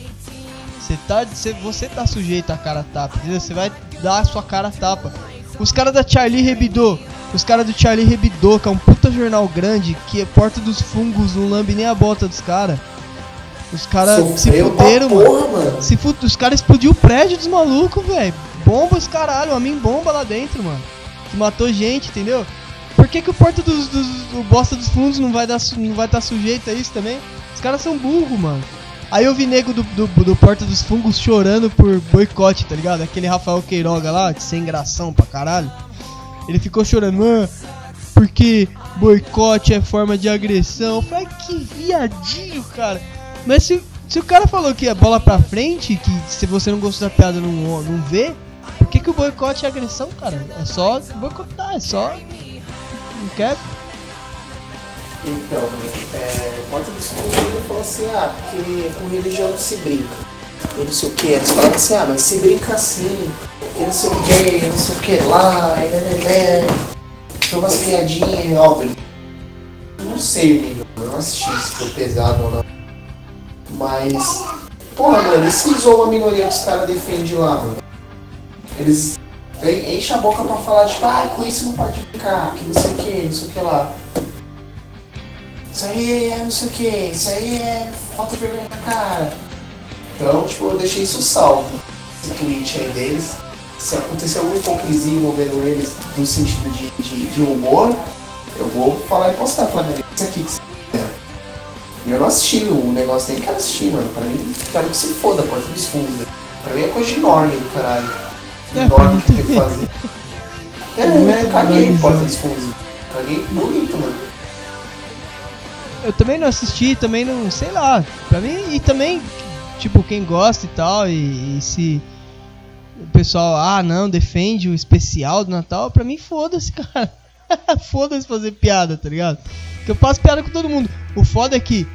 S1: Você tá, você, você tá sujeito a cara tapa, entendeu? Você vai dar a sua cara tapa. Os caras da Charlie Hebdo, os caras do Charlie Hebdo, que é um puta jornal grande, que é porta dos fungos, não lambe nem a bota dos caras. Os caras se fuderam, mano. mano. Se fud... Os caras explodiu o prédio dos malucos, velho. Bomba os caralho, a mim bomba lá dentro, mano. Que matou gente, entendeu? Por que, que o Porta dos, dos, o bosta dos fundos não vai estar tá sujeito a isso também? Os caras são burros, mano. Aí eu vi nego do, do, do, Porta dos Fungos chorando por boicote, tá ligado? Aquele Rafael Queiroga lá, sem gração pra caralho. Ele ficou chorando, ah, porque boicote é forma de agressão. Eu falei, que viadinho, cara. Mas se, se o cara falou que é bola pra frente, que se você não gostou da piada não, não vê, por que, que o boicote é agressão, cara? É só boicotar, é só não quer?
S2: Então, é, Fundos ele falou assim, ah, porque com religião não se brinca. E não sei o que. Eles falaram assim, ah, mas se brinca assim, e não sei o que, não sei o que lá, e né, né, né. Tem umas piadinhas, óbvio. Não sei, amigo. Eu não assisti se foi pesado ou não. Mas. Porra, mano, eles se zoam a minoria que os caras defendem lá, mano. Eles enchem a boca pra falar, tipo, ah, com isso não pode brincar, que não sei o que, não sei o que lá. Isso aí é não sei o que, isso aí é falta de vergonha na cara. Então, tipo, eu deixei isso salvo. Esse tweet aí deles. Se acontecer alguma hipocrisia envolvendo eles no sentido de, de, de humor, eu vou falar e postar, falar, isso aqui que você eu não assisti o negócio nem quero assistir, mano. Pra mim, quero que se foda porta dos fundos. Pra mim é coisa de enorme do caralho. Enorme que tem que fazer. É, é, eu caguei porta dos fundos. Caguei bonito, mano.
S1: Eu também não assisti, também não, sei lá. Pra mim, e também, tipo, quem gosta e tal, e, e se o pessoal, ah, não, defende o especial do Natal, pra mim foda-se, cara. foda-se fazer piada, tá ligado? Que eu faço piada com todo mundo. O foda é que.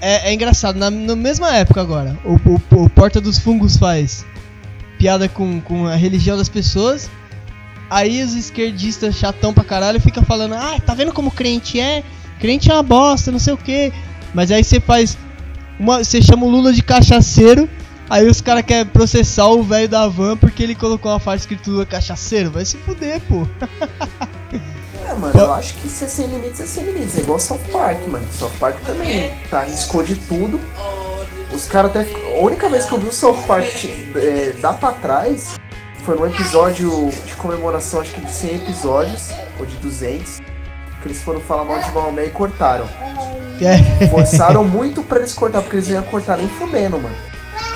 S1: É, é engraçado, na, na, mesma época agora, o, o, o, Porta dos Fungos faz piada com, com a religião das pessoas. Aí os esquerdistas chatão pra caralho fica falando, ah, tá vendo como crente é? Crente é uma bosta, não sei o que. Mas aí você faz. Uma, você chama o Lula de cachaceiro. Aí os caras querem processar o velho da van porque ele colocou uma faixa escritura cachaceiro. Vai se fuder, pô.
S2: É, mano, eu acho que se é sem limites, é sem limites. É igual South Park, mano. South Park também tá, arriscou de tudo. Os caras até. A única vez que eu vi o South Park é, dar pra trás foi num episódio de comemoração, acho que de 100 episódios, ou de 200, que eles foram falar mal de Maomé e cortaram. Forçaram muito pra eles cortar, porque eles iam cortar nem fudendo, mano.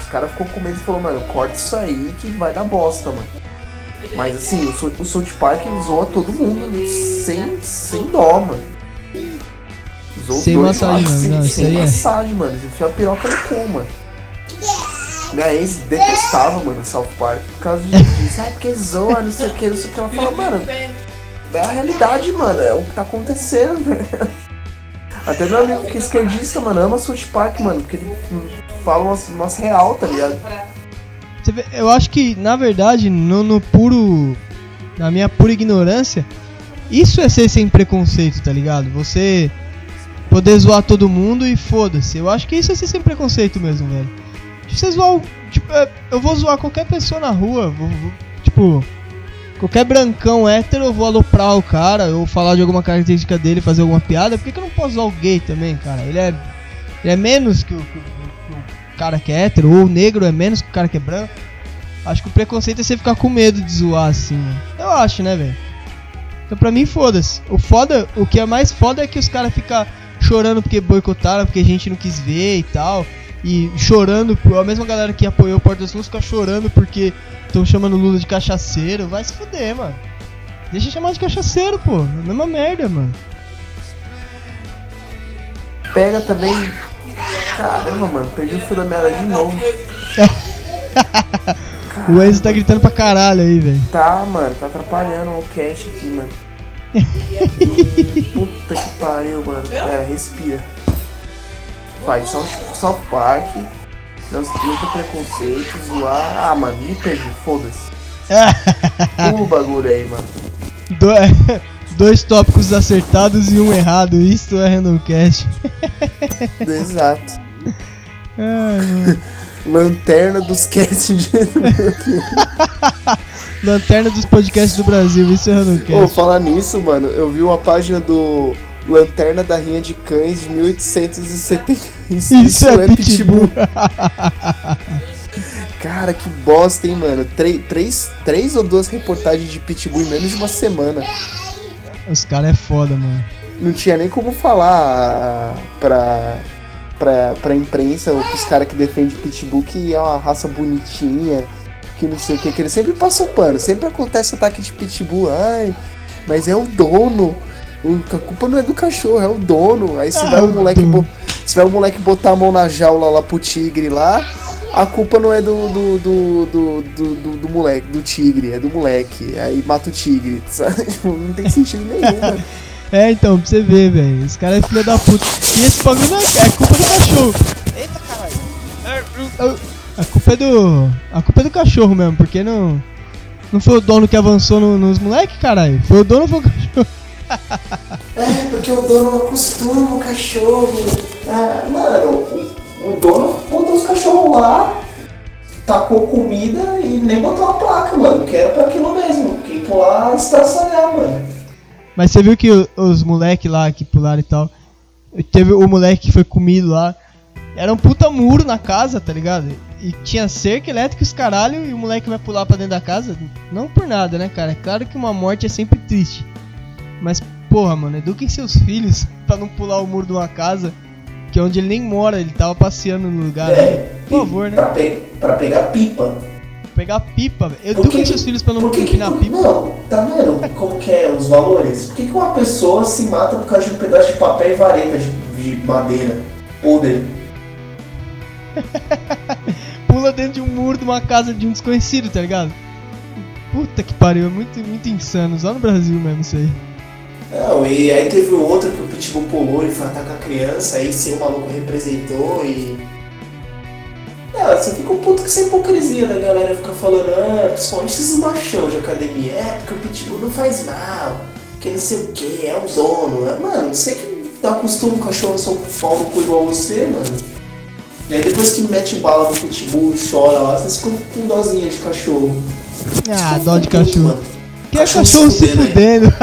S2: Os caras ficou com medo e falou, mano, corta isso aí que vai dar bosta, mano. Mas assim, o, o South Park zoa todo mundo sem, sem dó, mano.
S1: Zoou sem massagem, mano. Sem,
S2: não, sem é. massagem, é. mano. Enfia a piroca no cu, mano. Minha ex detestava, mano, South Park por causa disso. Ah, porque zoa, não sei o que, não sei o que. Ela fala, mano, é a realidade, mano. É o que tá acontecendo, velho. Até meu amigo que é esquerdista, mano, ama South Park, mano, porque ele fala umas, umas real, tá ligado?
S1: eu acho que, na verdade, no, no puro. Na minha pura ignorância, isso é ser sem preconceito, tá ligado? Você poder zoar todo mundo e foda-se. Eu acho que isso é ser sem preconceito mesmo, velho. Você zoar. Tipo, é, eu vou zoar qualquer pessoa na rua, vou, vou, tipo. Qualquer brancão hétero, eu vou aloprar o cara, ou falar de alguma característica dele, fazer alguma piada. Por que, que eu não posso zoar o gay também, cara? Ele é. Ele é menos que o, que, cara que é hétero, ou o negro é menos que o cara que é branco. Acho que o preconceito é você ficar com medo de zoar assim. Eu acho, né, velho? Então pra mim, foda-se. O foda, o que é mais foda é que os caras ficam chorando porque boicotaram, porque a gente não quis ver e tal. E chorando, a mesma galera que apoiou o Porta dos Fundos fica chorando porque estão chamando o Lula de cachaceiro. Vai se fuder, mano. Deixa chamar de cachaceiro, pô. É a mesma merda, mano.
S2: Pega também Caramba, mano, perdi o fio da meada de novo.
S1: o Enzo tá gritando pra caralho aí, velho.
S2: Tá, mano, tá atrapalhando o cast aqui, mano. Puta que pariu, mano. É, respira. Faz só South Park, não se muito preconceito, zoar. Ah, mano, me perdi, foda-se. o bagulho aí, mano.
S1: Do... Dois tópicos acertados e um errado. Isto é Randomcast.
S2: Exato. Ai, Lanterna dos casts de
S1: Lanterna dos podcasts do Brasil, isso é Randomcast. Vou
S2: falar nisso, mano, eu vi uma página do Lanterna da Rinha de Cães de 1875. Isso, isso é, é Pitbull. Cara, que bosta, hein, mano. Três, três, três ou duas reportagens de Pitbull em menos de uma semana.
S1: Os caras é foda, mano.
S2: Não tinha nem como falar pra, pra, pra imprensa, os caras que defendem Pitbull, que é uma raça bonitinha, que não sei o que, que ele sempre passa o pano. Sempre acontece ataque de Pitbull, ai, mas é o dono. A culpa não é do cachorro, é o dono. Aí se ah, vai o moleque. Se vai o moleque botar a mão na jaula lá pro tigre lá, a culpa não é do do, do, do, do, do, moleque, do tigre, é do moleque. Aí mata o tigre, sabe? Tipo, não tem sentido nenhum, mano.
S1: É, então, pra você ver, velho. Esse cara é filho da puta. E esse bagulho não é, é culpa do cachorro. Eita caralho. A culpa é do. A culpa é do cachorro mesmo, porque não. Não foi o dono que avançou no, nos moleques, caralho. Foi o dono ou foi o cachorro?
S2: É, porque o dono não acostuma o cachorro. Ah, mano, o, o dono botou os cachorros lá, tacou comida e nem botou a placa, mano. Que era pra aquilo mesmo. Que pular estacionar, mano.
S1: Mas você viu que o- os moleques lá que pularam e tal. Teve o moleque que foi comido lá. Era um puta muro na casa, tá ligado? E tinha cerca elétrica os caralho, e o moleque vai pular pra dentro da casa. Não por nada, né, cara? É claro que uma morte é sempre triste. Mas, porra, mano, eduquem seus filhos pra não pular o muro de uma casa. Que é onde ele nem mora, ele tava passeando no lugar.
S2: É,
S1: Por favor, né?
S2: Pra, pe- pra pegar pipa.
S1: Pegar pipa, velho. Eduquem
S2: que-
S1: seus filhos pra não
S2: Por que que,
S1: empinar pipa.
S2: Não, tá vendo como que é os valores? Por que, que uma pessoa se mata por causa de um pedaço de papel e vareta de, de madeira podre?
S1: pula dentro de um muro de uma casa de um desconhecido, tá ligado? Puta que pariu, é muito, muito insano. Só no Brasil mesmo isso aí.
S2: Não, e aí teve o outro que o Pitbull pulou e foi atacar a criança, aí sim o maluco representou e. É, você fica um puto com essa hipocrisia da galera fica falando, ah, principalmente esses machão de academia, é porque o Pitbull não faz mal, que não sei o que, é o dono. né? Mano, você que dá costume o cachorro no seu pau igual você, mano. E aí depois que mete bala no Pitbull e chora lá, você fica com dozinha de cachorro.
S1: Ah, dó de cachorro.
S2: mano.
S1: Que é
S2: Cachorro
S1: cachorro
S2: se
S1: se
S2: fudendo.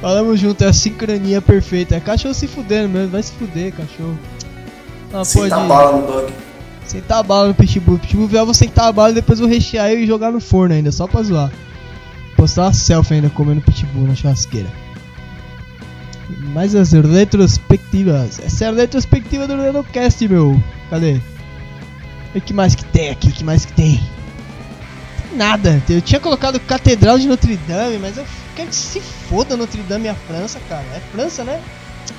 S1: Falamos junto, é a sincronia perfeita. É cachorro se fudendo mesmo, vai se fuder, cachorro. Ah,
S2: Sentar
S1: pode
S2: bala no dog.
S1: sentar bala no pitbull. Pitbull vier, eu vou sentar a bala e depois vou rechear e jogar no forno ainda, só pra zoar. Postar uma selfie ainda comendo pitbull na churrasqueira. Mais as retrospectivas. Essa é a retrospectiva do Renocast, meu. Cadê? O que mais que tem aqui? O que mais que tem? Nada. Eu tinha colocado Catedral de Notre Dame, mas eu quero que se foda Notre Dame e a França, cara. É França, né?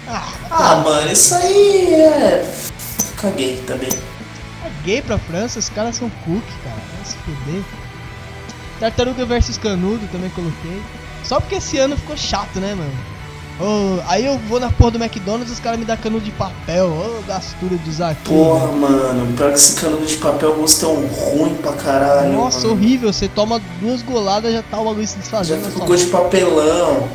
S1: Ah,
S2: Ah, mano, isso aí é. Caguei também.
S1: Caguei pra França, os caras são cookie, cara. Vai se fuder. Tartaruga versus Canudo também coloquei. Só porque esse ano ficou chato, né, mano? Ô, aí eu vou na porra do McDonald's os caras me dão canudo de papel. Ô, gastura de usar aquilo.
S2: Porra, mano, pior que esse canudo de papel o gosto tão ruim pra caralho.
S1: Nossa,
S2: mano.
S1: horrível. Você toma duas goladas já tá o bagulho se
S2: Já
S1: desfazendo.
S2: com gosto de papelão.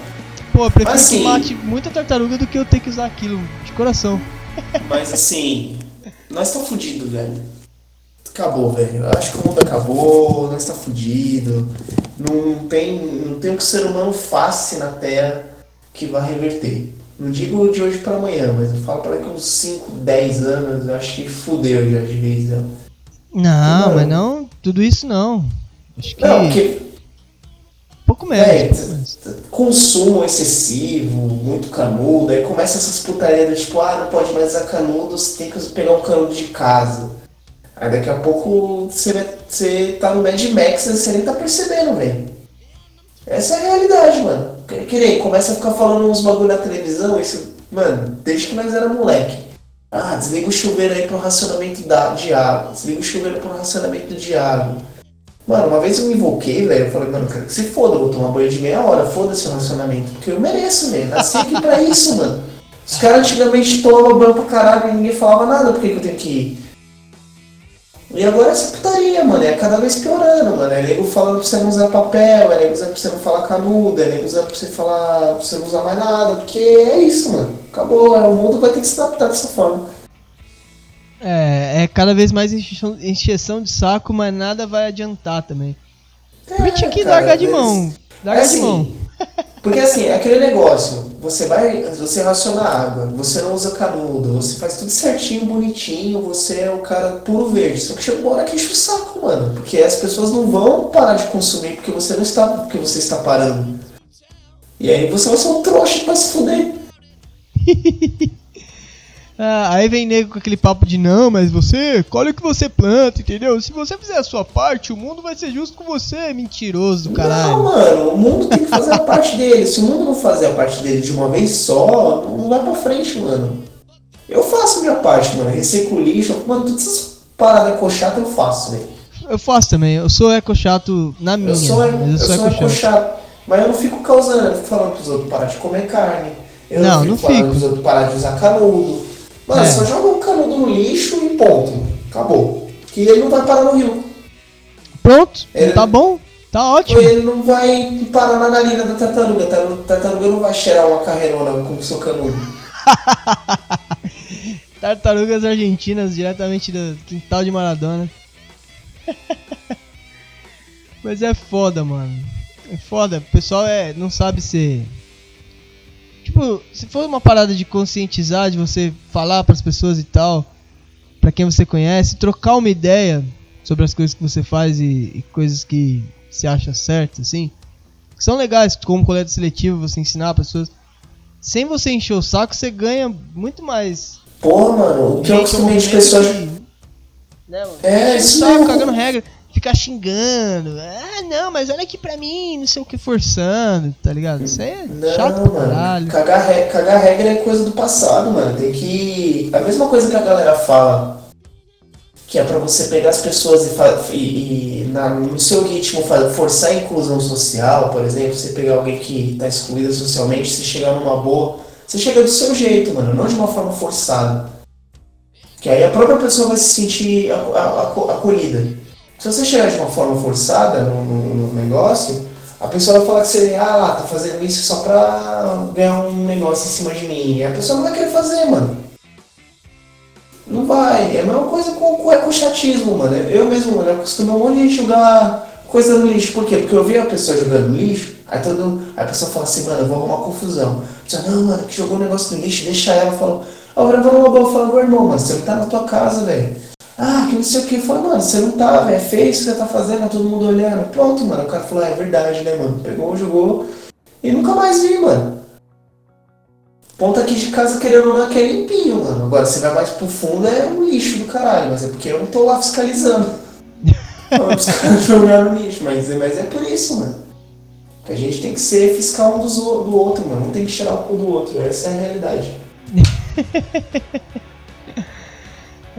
S1: Pô, eu prefiro
S2: assim-
S1: mate muita tartaruga do que eu ter que usar aquilo, de coração.
S2: Mas assim, nós tá fudido, velho. Acabou, velho. Acho que o mundo acabou, nós tá fudido. Não tem, não tem o que o ser humano faça na Terra que vá reverter. Não digo de hoje pra amanhã, mas eu falo para que uns 5, 10 anos, eu acho que fudeu já de vez, né?
S1: Não,
S2: Não.
S1: mas não, tudo isso não. Acho que
S2: Não, porque
S1: pouco menos.
S2: É,
S1: pouco menos.
S2: consumo excessivo, muito canudo, aí começa essas putarias tipo, ah, não pode mais usar canudo, você tem que pegar um canudo de casa. Aí daqui a pouco você, vai- você tá no Mad Max e você nem tá percebendo, velho. Essa é a realidade, mano. Que nem começa a ficar falando uns bagulho na televisão, isso, mano, desde que nós era moleque. Ah, desliga o chuveiro aí pro racionamento da, de água. Desliga o chuveiro pro racionamento de água. Mano, uma vez eu me invoquei, velho, eu falei, mano, quero que se foda, eu vou tomar banho de meia hora, foda-se o racionamento, porque eu mereço, velho, nasci aqui pra isso, mano. Os caras antigamente tomavam banho pra caralho e ninguém falava nada, por que que eu tenho que ir? E agora essa putaria, mano, é cada vez piorando, mano. É nego falando pra você não usar papel, é nego dizendo pra você não falar canudo, é nego dizendo pra você falar, pra você não usar mais nada, porque é isso, mano. Acabou, é, o mundo vai ter que se adaptar dessa forma.
S1: É, é cada vez mais encheção, encheção de saco, mas nada vai adiantar também. Por que tinha que
S2: É,
S1: largar de mão? Largar
S2: assim,
S1: de mão.
S2: Porque assim, é aquele negócio, você vai, você raciona água, você não usa canudo, você faz tudo certinho, bonitinho, você é o cara puro verde. Só que chega uma hora que enche o saco, mano. Porque as pessoas não vão parar de consumir porque você não está, porque você está parando. E aí você vai ser um trouxa pra se fuder.
S1: Ah, aí vem nego com aquele papo de não, mas você, colhe o que você planta, entendeu? Se você fizer a sua parte, o mundo vai ser justo com você, mentiroso do
S2: Não,
S1: caralho.
S2: mano, o mundo tem que fazer a parte dele. Se o mundo não fazer a parte dele de uma vez só, não vai pra frente, mano. Eu faço a minha parte, mano. Reciclo lixo, mano, todas essas paradas ecochatas eu faço, velho.
S1: Eu faço também, eu sou eco chato na minha.
S2: Eu sou,
S1: eu
S2: eu
S1: sou
S2: sou
S1: eco chato.
S2: ecochato. Mas eu não fico causando, eu fico falando pros outros parar de comer carne. Eu
S1: Não,
S2: fico
S1: não
S2: falando
S1: fico.
S2: pros outros parar de usar canudo. Mano,
S1: É.
S2: só joga um canudo no lixo e ponto. Acabou. Que ele não vai parar no rio.
S1: Pronto,
S2: Ele-
S1: tá bom, tá ótimo.
S2: ele não vai parar na narina da tartaruga. A tartaruga não vai cheirar uma carreirona com o seu canudo.
S1: Tartarugas argentinas diretamente do quintal de Maradona. Mas é foda, mano. É foda. O pessoal é, não sabe ser. Tipo, se for uma parada de conscientizar, de você falar pras pessoas e tal, pra quem você conhece, trocar uma ideia sobre as coisas que você faz e, e coisas que se acha certo, assim, que são legais, como coleta seletiva, você ensinar pessoas. Sem você encher o saco, você ganha muito mais
S2: Porra, mano, o que eu
S1: Gente,
S2: costumei de pessoas.
S1: que- Né, mano?
S2: É, isso
S1: saco,
S2: mesmo.
S1: cagando regra, ficar xingando. Ah, não, mas olha aqui pra mim, não sei o que, forçando, tá ligado? Isso aí é
S2: Não,
S1: chato pra
S2: mano.
S1: caralho.
S2: Cagar, re- cagar regra é coisa do passado, mano. Tem que. A mesma coisa que a galera fala. Que é pra você pegar as pessoas e, fa- e, e na- no seu ritmo forçar a inclusão social, por exemplo, você pegar alguém que tá excluída socialmente, você chegar numa boa, você chega do seu jeito, mano, não de uma forma forçada. Que aí a própria pessoa vai se sentir acolhida. Se você chegar de uma forma forçada no, no- no negócio, a pessoa vai falar que você, ah tá fazendo isso só pra ganhar um negócio em cima de mim. E a pessoa não vai querer fazer, mano. Não vai. É a mesma coisa com, com, com o chatismo, mano. Eu mesmo, mano, eu costumo um monte de jogar coisa no lixo. Por quê? Porque eu vi a pessoa jogando lixo, aí, todo, aí a pessoa fala assim, mano, eu vou arrumar confusão. A pessoa, não, mano, que jogou um negócio no lixo, deixa ela. Falou, ó, eu vou numa boa, fala, meu irmão, mano, você não tá na tua casa, velho. Ah, que não sei o que. Fala, mano, você não tá, velho. É feio isso que você tá fazendo, tá todo mundo olhando. Pronto, mano. O cara falou, é verdade, né, mano? Pegou, jogou e nunca mais vi, mano. Ponto aqui de casa querendo ou não é que é limpinho, mano. Agora você vai mais pro fundo é um lixo do caralho, mas é porque eu não tô lá fiscalizando. Os caras jogaram lixo, mas, mas é por isso, mano. Que a gente tem que ser fiscal um dos, do outro, mano. Um tem que tirar o cu do outro. Essa é a realidade.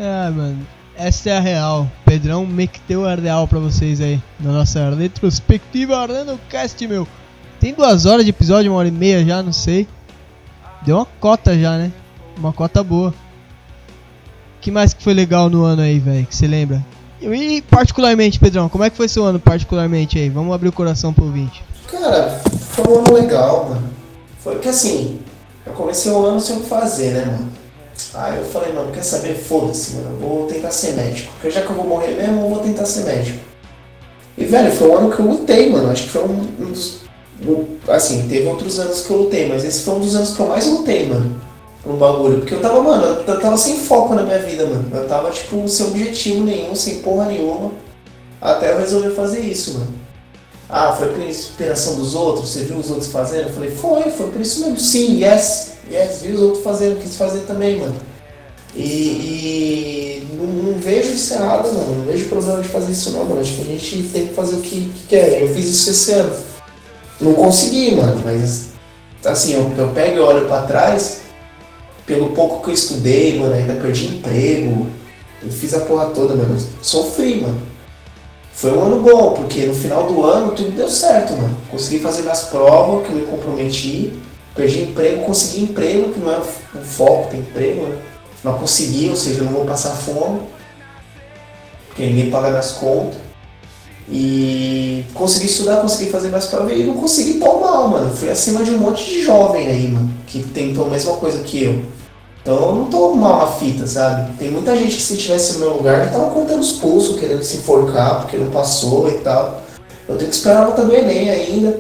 S1: Ah, mano. Essa é a real. Pedrão meteu a real pra vocês aí. Na nossa retrospectiva RanoCast, meu. Tem duas horas de episódio, uma hora e meia já, não sei. Deu uma cota já, né? Uma cota boa. que mais que foi legal no ano aí, velho? Que você lembra? E particularmente, Pedrão, como é que foi seu ano particularmente aí? Vamos abrir o coração pro ouvinte.
S2: Cara, foi um ano legal, mano. Foi que assim, eu comecei o ano sem fazer, né, mano? Aí eu falei, mano, quer saber? Foda-se, mano, eu vou tentar ser médico. Porque já que eu vou morrer mesmo, eu vou tentar ser médico. E, velho, foi um ano que eu lutei, mano. Acho que foi um, um dos. um- assim, teve outros anos que eu lutei, mas esse foi um dos anos que eu mais lutei, mano. No bagulho. Porque eu tava, mano, eu tava sem foco na minha vida, mano. Eu tava, tipo, sem objetivo nenhum, sem porra nenhuma. Até eu resolver fazer isso, mano. Ah, foi por inspiração dos outros? Você viu os outros fazendo? Eu falei, foi, foi por isso mesmo. Sim, yes, yes, vi os outros fazendo, quis fazer também, mano. E, e não, não vejo isso errado, mano. Não vejo problema de fazer isso não, mano. Acho que a gente tem que fazer o que, que quer. Eu fiz isso esse ano. Não consegui, mano, mas assim, eu, eu pego e olho pra trás, pelo pouco que eu estudei, mano, ainda perdi emprego. Eu fiz a porra toda, mano. Sofri, mano. Foi um ano bom, porque no final do ano tudo deu certo, mano. Consegui fazer minhas provas, que eu me comprometi. Perdi emprego, consegui emprego, que não é o foco, ter emprego, né? Não consegui, ou seja, eu não vou passar fome. Porque ninguém paga minhas contas. E consegui estudar, consegui fazer minhas provas e não consegui tão mal, mano. Fui acima de um monte de jovem aí, mano, que tentou a mesma coisa que eu. Então eu não tô mal na fita, sabe? Tem muita gente que se tivesse no meu lugar tava contando os pulsos, querendo se enforcar porque não passou e tal. Eu tenho que esperar a nota do Enem ainda.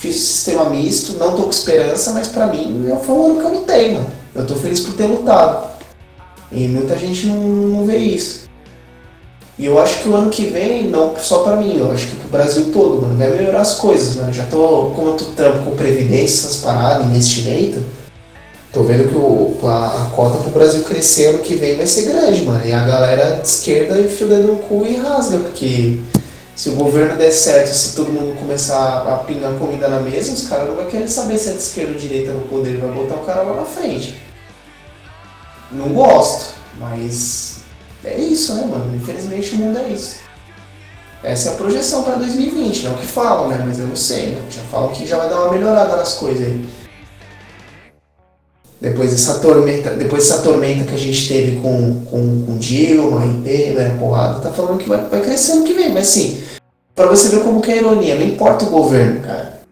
S2: Fiz sistema misto, não tô com esperança, mas pra mim foi um ano que eu lutei, mano. Eu tô feliz por ter lutado. E muita gente não, não vê isso. E eu acho que o ano que vem, não só pra mim, eu acho que pro Brasil todo, mano, vai melhorar as coisas, mano. Já tô, como eu tô trampo com previdência, essas paradas, investimento, tô vendo que o, a, a cota pro Brasil crescer ano que vem vai ser grande, mano. E a galera de esquerda enfia o dedo no cu e rasga, porque se o governo der certo, se todo mundo começar a pingar comida na mesa, os caras não vão querer saber se é de esquerda ou direita no poder, vai botar o cara lá na frente. Não gosto, mas é isso, né, mano? Infelizmente o mundo é isso. Essa é a projeção para 2020, não é o que falam, né? Mas eu não sei, né? Já falam que já vai dar uma melhorada nas coisas aí. Depois dessa tormenta, depois dessa tormenta que a gente teve com, com, com Dilma, RP, né, porrada, tá falando que vai, vai crescendo que vem, mas assim, para você ver como que é a ironia, não importa o governo, cara,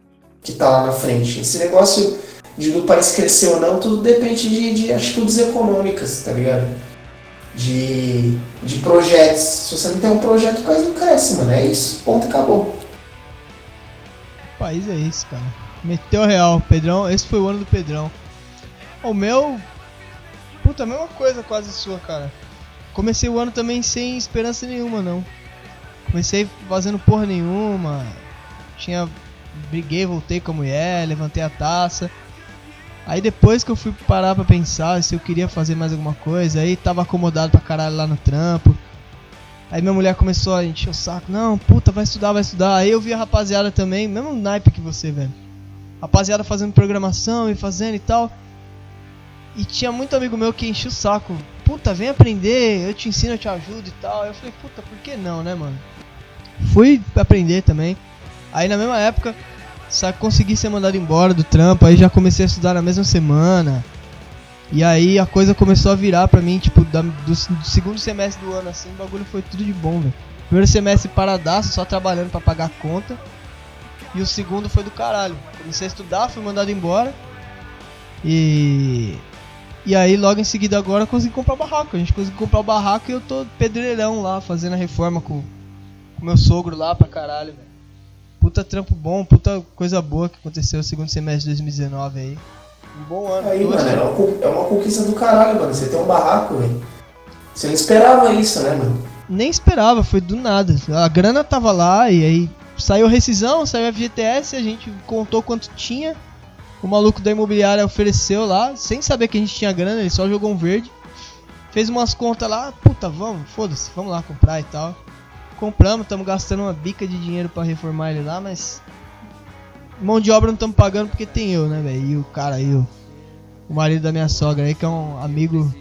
S2: que tá lá na frente. Esse negócio de do país crescer ou não, tudo depende de, de atitudes econômicas, tá ligado? De, de projetos. Se você não tem um projeto, o país não cresce, mano. É isso. Ponto acabou.
S1: O país é isso, cara. Meteu real, Pedrão. Esse foi o ano do Pedrão. O meu. Puta, a mesma coisa quase sua, cara. Comecei o ano também sem esperança nenhuma, não. Comecei fazendo porra nenhuma. Tinha. Briguei, voltei com a mulher, levantei a taça. Aí depois que eu fui parar pra pensar se eu queria fazer mais alguma coisa, aí tava acomodado pra caralho lá no trampo. Aí minha mulher começou a encher o saco, não, puta, vai estudar, vai estudar. Aí eu vi a rapaziada também, mesmo naipe que você, velho. Rapaziada fazendo programação e fazendo e tal. E tinha muito amigo meu que enchia o saco. Puta, vem aprender, eu te ensino, eu te ajudo e tal. Eu falei, puta, por que não, né, mano? Fui aprender também. Aí na mesma época, só consegui ser mandado embora do trampo, aí já comecei a estudar na mesma semana. E aí a coisa começou a virar pra mim, tipo, da, do, do, segundo semestre do ano, assim, o bagulho foi tudo de bom, velho. Primeiro semestre paradaço, só trabalhando para pagar a conta. E o segundo foi do caralho. Comecei a estudar, fui mandado embora. E e aí logo em seguida agora eu consegui comprar o barraco. A gente conseguiu comprar o barraco e eu tô pedreirão lá, fazendo a reforma com, com meu sogro lá pra caralho, velho. Puta trampo bom, puta coisa boa que aconteceu no segundo semestre de 2019 aí. Um bom ano.
S2: Aí, mano, é uma, é uma conquista do caralho, mano. Você tem um barraco, velho. Você não esperava isso, né, mano?
S1: Nem esperava, foi do nada. A grana tava lá e aí saiu a rescisão, saiu a FGTS, a gente contou quanto tinha. O maluco da imobiliária ofereceu lá, sem saber que a gente tinha grana, ele só jogou um verde. Fez umas contas lá, puta, vamos, foda-se, vamos lá comprar e tal. Compramos, estamos gastando uma bica de dinheiro para reformar ele lá, mas. Mão de obra não estamos pagando porque tem eu, né, velho? E o cara aí, o, o marido da minha sogra aí, que é um amigo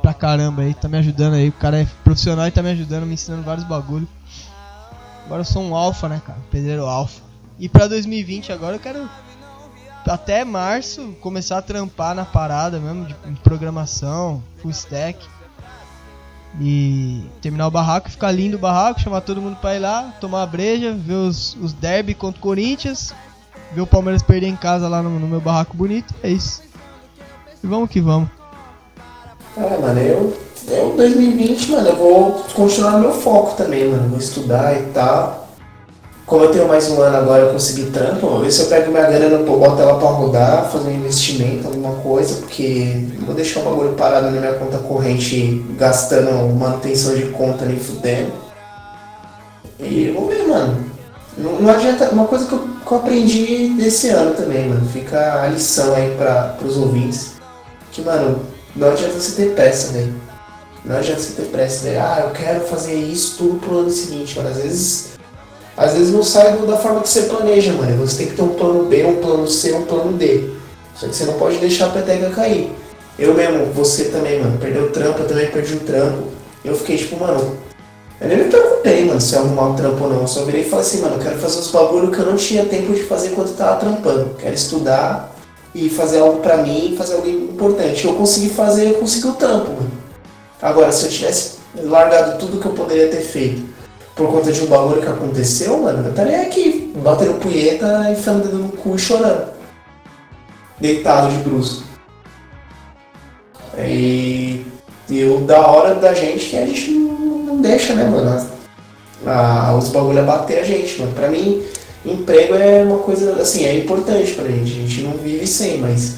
S1: pra caramba aí, tá me ajudando aí. O cara é profissional e tá me ajudando, me ensinando vários bagulho. Agora eu sou um alfa, né, cara? Pedreiro alfa. E pra 2020 agora eu quero até março começar a trampar na parada mesmo, de programação, full stack. E terminar o barraco, ficar lindo o barraco, chamar todo mundo pra ir lá, tomar a breja, ver os, os derby contra o Corinthians, ver o Palmeiras perder em casa lá no, no meu barraco bonito. É isso. E vamos que vamos.
S2: É, mano, eu, eu 2020, mano, eu vou continuar meu foco também, mano. Vou estudar e tal. Como eu tenho mais um ano agora, eu consegui trampo, vou ver se eu pego minha grana, boto ela pra rodar, fazer um investimento, alguma coisa, porque não vou deixar o bagulho parado na minha conta corrente, gastando manutenção de conta nem fudendo. E vou ver, mano. Não, não, adianta. Uma coisa que eu, que eu aprendi desse ano também, mano. Fica a lição aí pra, pros ouvintes. Que, mano, não adianta você ter pressa, velho. Não adianta você ter pressa, velho. Ah, eu quero fazer isso tudo pro ano seguinte, mano. Às vezes às vezes não sai da forma que você planeja, mano. Você tem que ter um plano B, um plano C, um plano D. Só que você não pode deixar a peteca cair. Eu mesmo, você também, mano, perdeu o trampo, eu também perdi o trampo. Eu fiquei tipo, mano, eu nem me preocupei, mano, se eu arrumar o trampo ou não. Eu só virei e falei assim, mano, eu quero fazer os bagulho que eu não tinha tempo de fazer enquanto eu tava trampando. Quero estudar e fazer algo pra mim, fazer algo importante. Eu consegui fazer, eu consegui o trampo, mano. Agora, se eu tivesse largado tudo que eu poderia ter feito por conta de um bagulho que aconteceu, mano, eu estaria aqui, batendo punheta, enfiando o dedo no cu e chorando. Deitado de bruxo. E, e o da hora da gente é que a gente não, deixa, né, mano? A, os bagulho bater a gente, mano. Pra mim, emprego é uma coisa, assim, é importante pra gente. A gente não vive sem, mas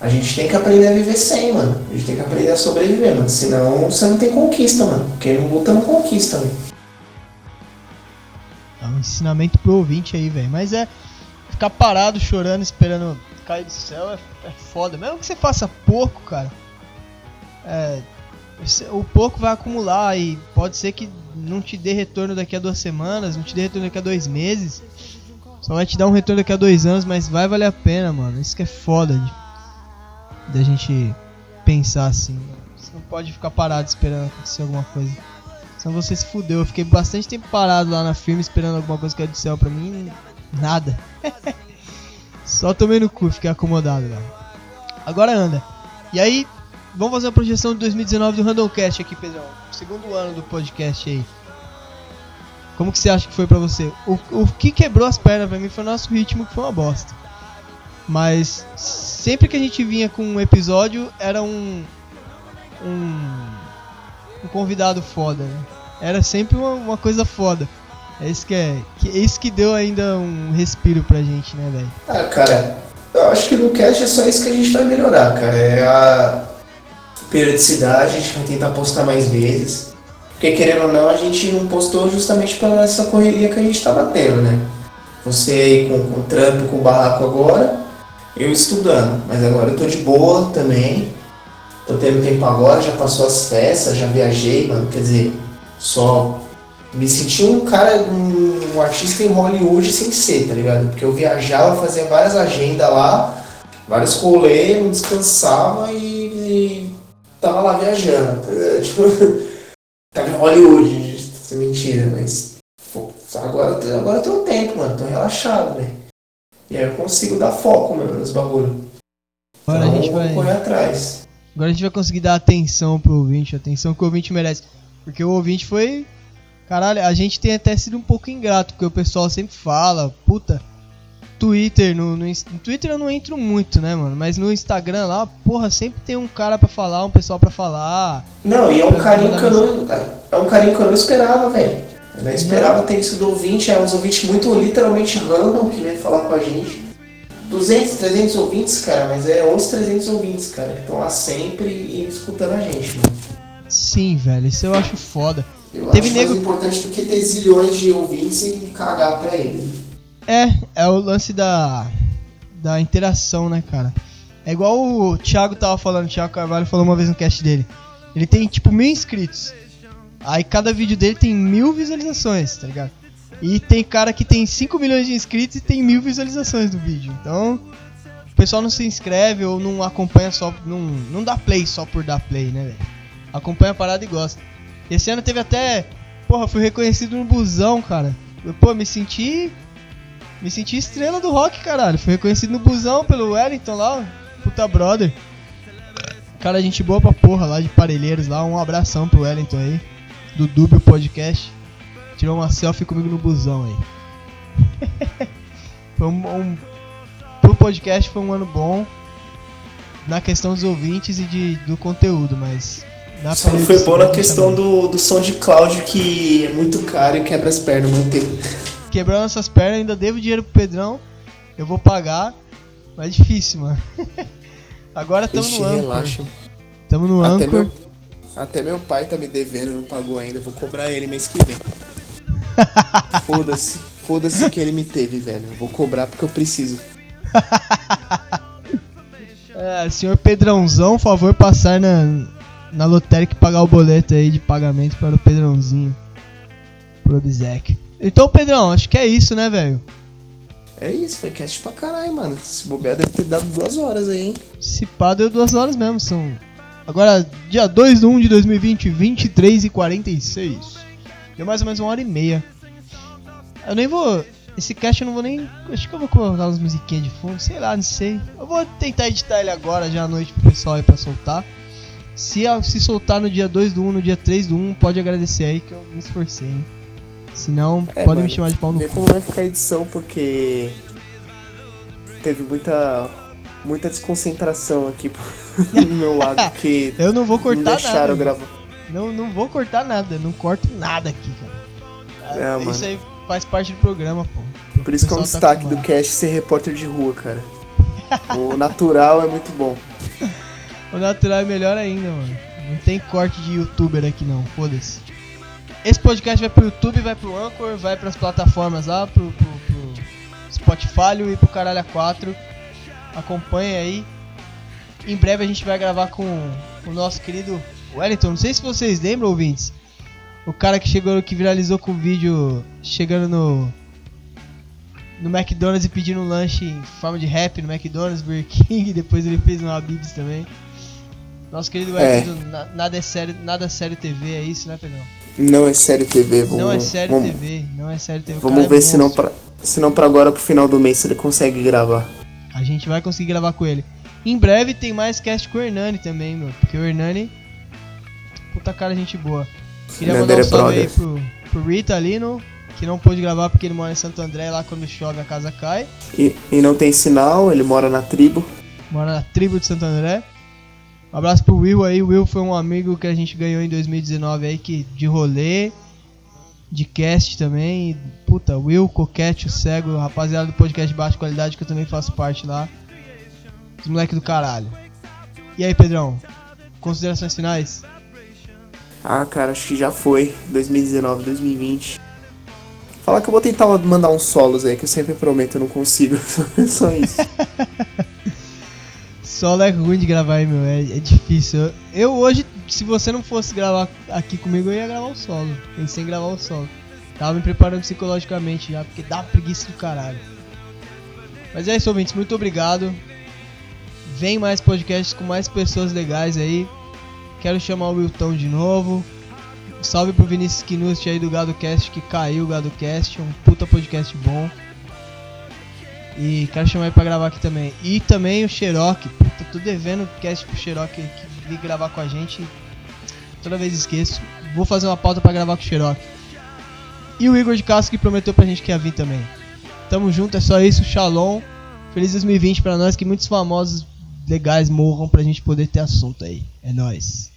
S2: a gente tem que aprender a viver sem, mano. A gente tem que aprender a sobreviver, mano. Senão você não tem conquista, mano. Quem não luta não conquista, mano.
S1: É um ensinamento pro ouvinte aí, velho. Mas é ficar parado chorando, esperando cair do céu é, é foda. Mesmo que você faça pouco, cara. É, o pouco vai acumular e pode ser que não te dê retorno daqui a duas semanas, não te dê retorno daqui a dois meses. Só vai te dar um retorno daqui a dois anos, mas vai valer a pena, mano. Isso que é foda de, de a gente pensar assim. Você não pode ficar parado esperando acontecer alguma coisa. Senão você se fudeu. Eu fiquei bastante tempo parado lá na firma esperando alguma coisa cair do céu pra mim. Nada. Só tomei no cu, fiquei acomodado lá. Agora anda. E aí, vamos fazer a projeção de 2019 do Randomcast aqui, Pedrão. Segundo ano do podcast aí. Como que você acha que foi pra você? O, o que quebrou as pernas pra mim foi o nosso ritmo, que foi uma bosta. Mas sempre que a gente vinha com um episódio, era um. Um, um convidado foda, né? Era sempre uma, uma coisa foda. É isso que é. Que, é isso que deu ainda um respiro pra gente, né, velho?
S2: Ah, cara, eu acho que no cast é só isso que a gente vai melhorar, cara. É a periodicidade, a gente vai tentar postar mais vezes. Porque querendo ou não, a gente não postou justamente pela essa correria que a gente tava tendo, né? Você aí com, com o trampo, com o barraco agora, eu estudando. Mas agora eu tô de boa também. Tô tendo tempo agora, já passou as festas, já viajei, mano. Quer dizer, só me senti um cara, um, um, artista em Hollywood sem ser, tá ligado? Porque eu viajava, fazia várias agendas lá, vários rolês, não descansava e, e tava lá viajando. Tá tipo, tava em Hollywood, isso é mentira, mas pô, agora, agora eu tenho tempo, mano, tô relaxado, velho. E aí eu consigo dar foco, mano, nos bagulhos.
S1: Agora então, a gente vai
S2: correr atrás.
S1: Agora a gente vai conseguir dar atenção pro ouvinte, atenção que o ouvinte merece. Porque o ouvinte foi Caralho, a gente tem até sido um pouco ingrato, porque o pessoal sempre fala, puta, Twitter, no, no, no, Twitter eu não entro muito, né, mano? Mas no Instagram lá, porra, sempre tem um cara para falar, um pessoal para falar.
S2: Não, e é um carinho que eu não. É um carinho que eu não esperava, velho. Eu não esperava ter isso do ouvinte, é uns ouvintes muito literalmente random que vem falar com a gente. 200, 300 ouvintes, cara, mas é uns 300 ouvintes, cara, que estão lá sempre e escutando a gente, mano.
S1: Sim, velho, isso eu acho foda.
S2: Eu Teve acho nego... mais importante do que ter zilhões de ouvintes e cagar pra ele.
S1: É, é o lance da, da interação, né, cara? É igual o Thiago tava falando, o Thiago Carvalho falou uma vez no cast dele. Ele tem tipo mil inscritos. Aí cada vídeo dele tem mil visualizações, tá ligado? E tem cara que tem 5 milhões de inscritos e tem mil visualizações do vídeo. Então, o pessoal não se inscreve ou não acompanha só. Não, não dá play só por dar play, né, velho? Acompanha a parada e gosta. Esse ano teve até. Porra, fui reconhecido no busão, cara. Pô, me senti. Me senti estrela do rock, caralho. Fui reconhecido no busão pelo Wellington lá, puta brother. Cara, gente boa pra porra lá de Parelheiros lá. Um abração pro Wellington aí. Do Dúbio Podcast. Tirou uma selfie comigo no busão aí. foi um, um. Pro podcast foi um ano bom. Na questão dos ouvintes e de, do conteúdo, mas
S2: na Só não foi bom na questão do, do som de Cláudio, que é muito caro e quebra as pernas manter.
S1: Quebrando essas pernas, ainda devo dinheiro pro Pedrão. Eu vou pagar. Mas é difícil, mano. Agora estamos no Anchor. Relaxa. Tamo no até Anchor.
S2: Meu, até meu pai tá me devendo, não pagou ainda. Vou cobrar ele mês que vem. Foda-se. Foda-se que ele me teve, velho. Eu vou cobrar porque eu preciso.
S1: é, senhor Pedrãozão, favor passar na, na lotérica pagar o boleto aí de pagamento para o Pedrãozinho. Pro Obsec. Então, Pedrão, acho que é isso, né, velho?
S2: É isso, foi cast pra caralho, mano. Se bobear deve ter dado duas horas aí, hein?
S1: Se pá, deu duas horas mesmo, são. Agora, dia 2 de 1 de 2020, 23 e 46. Deu mais ou menos uma hora e meia. Eu nem vou. Esse cast eu não vou nem. Acho que eu vou colocar umas musiquinhas de fundo, sei lá, não sei. Eu vou tentar editar ele agora, já à noite, pro pessoal aí pra soltar. Se, se soltar no dia 2 do 1, no dia 3 do 1, pode agradecer aí que eu me esforcei, hein? Se não, é, podem me chamar de pau no
S2: cu. como vai ficar a edição, porque teve muita muita desconcentração aqui do meu lado, que
S1: eu não vou cortar não
S2: deixaram
S1: nada.
S2: Gravar.
S1: Não, não vou cortar nada, não corto nada aqui, cara.
S2: É,
S1: Isso
S2: mano.
S1: aí faz parte do programa, pô.
S2: Por isso que é um tá destaque do cast ser repórter de rua, cara. o natural é muito bom.
S1: O natural é melhor ainda, mano. Não tem corte de youtuber aqui não, foda-se. Esse podcast vai pro YouTube, vai pro Anchor, vai pras plataformas lá, pro, pro, pro Spotify e pro Caralho 4. Acompanhe aí. Em breve a gente vai gravar com o nosso querido Wellington. Não sei se vocês lembram, ouvintes. O cara que chegou, que viralizou com o vídeo chegando no no McDonald's e pedindo um lanche em forma de rap no McDonald's, Burger King, depois ele fez no Habib's também. Nosso querido Wellington, é. nada é sério, nada sério TV, é isso, né, Pedrão?
S2: Não é série TV, vamos,
S1: não é série
S2: vamos,
S1: TV, não é série TV.
S2: Vamos
S1: é
S2: ver se não, pra, se não pra agora, pro final do mês, se ele consegue gravar.
S1: A gente vai conseguir gravar com ele. Em breve tem mais cast com o Hernani também, meu. Porque o Hernani. Puta cara, gente boa. Queria mandar um
S2: é
S1: salve aí pro, pro Rita Lino, que não pôde gravar porque ele mora em Santo André, lá quando chove a casa cai.
S2: E, e não tem sinal, ele mora na tribo.
S1: Mora na tribo de Santo André. Um abraço pro Will aí. O Will foi um amigo que a gente ganhou em 2019 aí, que de rolê, de cast também. Puta, Will, Coquete, o Cego, rapaziada do podcast de baixa qualidade que eu também faço parte lá. Os moleque do caralho. E aí, Pedrão? Considerações finais?
S2: Ah, cara, acho que já foi. 2019, 2020. Falar que eu vou tentar mandar uns solos aí, que eu sempre prometo, eu não consigo. Só isso.
S1: Solo é ruim de gravar, meu. É, é difícil. Eu, eu hoje, se você não fosse gravar aqui comigo, eu ia gravar o solo. Pensei em gravar o solo. Tava me preparando psicologicamente já, porque dá preguiça do caralho. Mas é isso, ouvintes. Muito obrigado. Vem mais podcasts com mais pessoas legais aí. Quero chamar o Wilton de novo. Salve pro Vinícius Knust aí do GadoCast que caiu o GadoCast. Um puta podcast bom. E quero chamar ele pra gravar aqui também. E também o Xerox. Puta, tô devendo cast pro Xerox vir gravar com a gente. Toda vez esqueço. Vou fazer uma pauta pra gravar com o Xerox. E o Igor de Castro que prometeu pra gente que ia vir também. Tamo junto, é só isso. Shalom. Feliz 2020 pra nós. Que muitos famosos legais morram pra gente poder ter assunto aí. É nóis.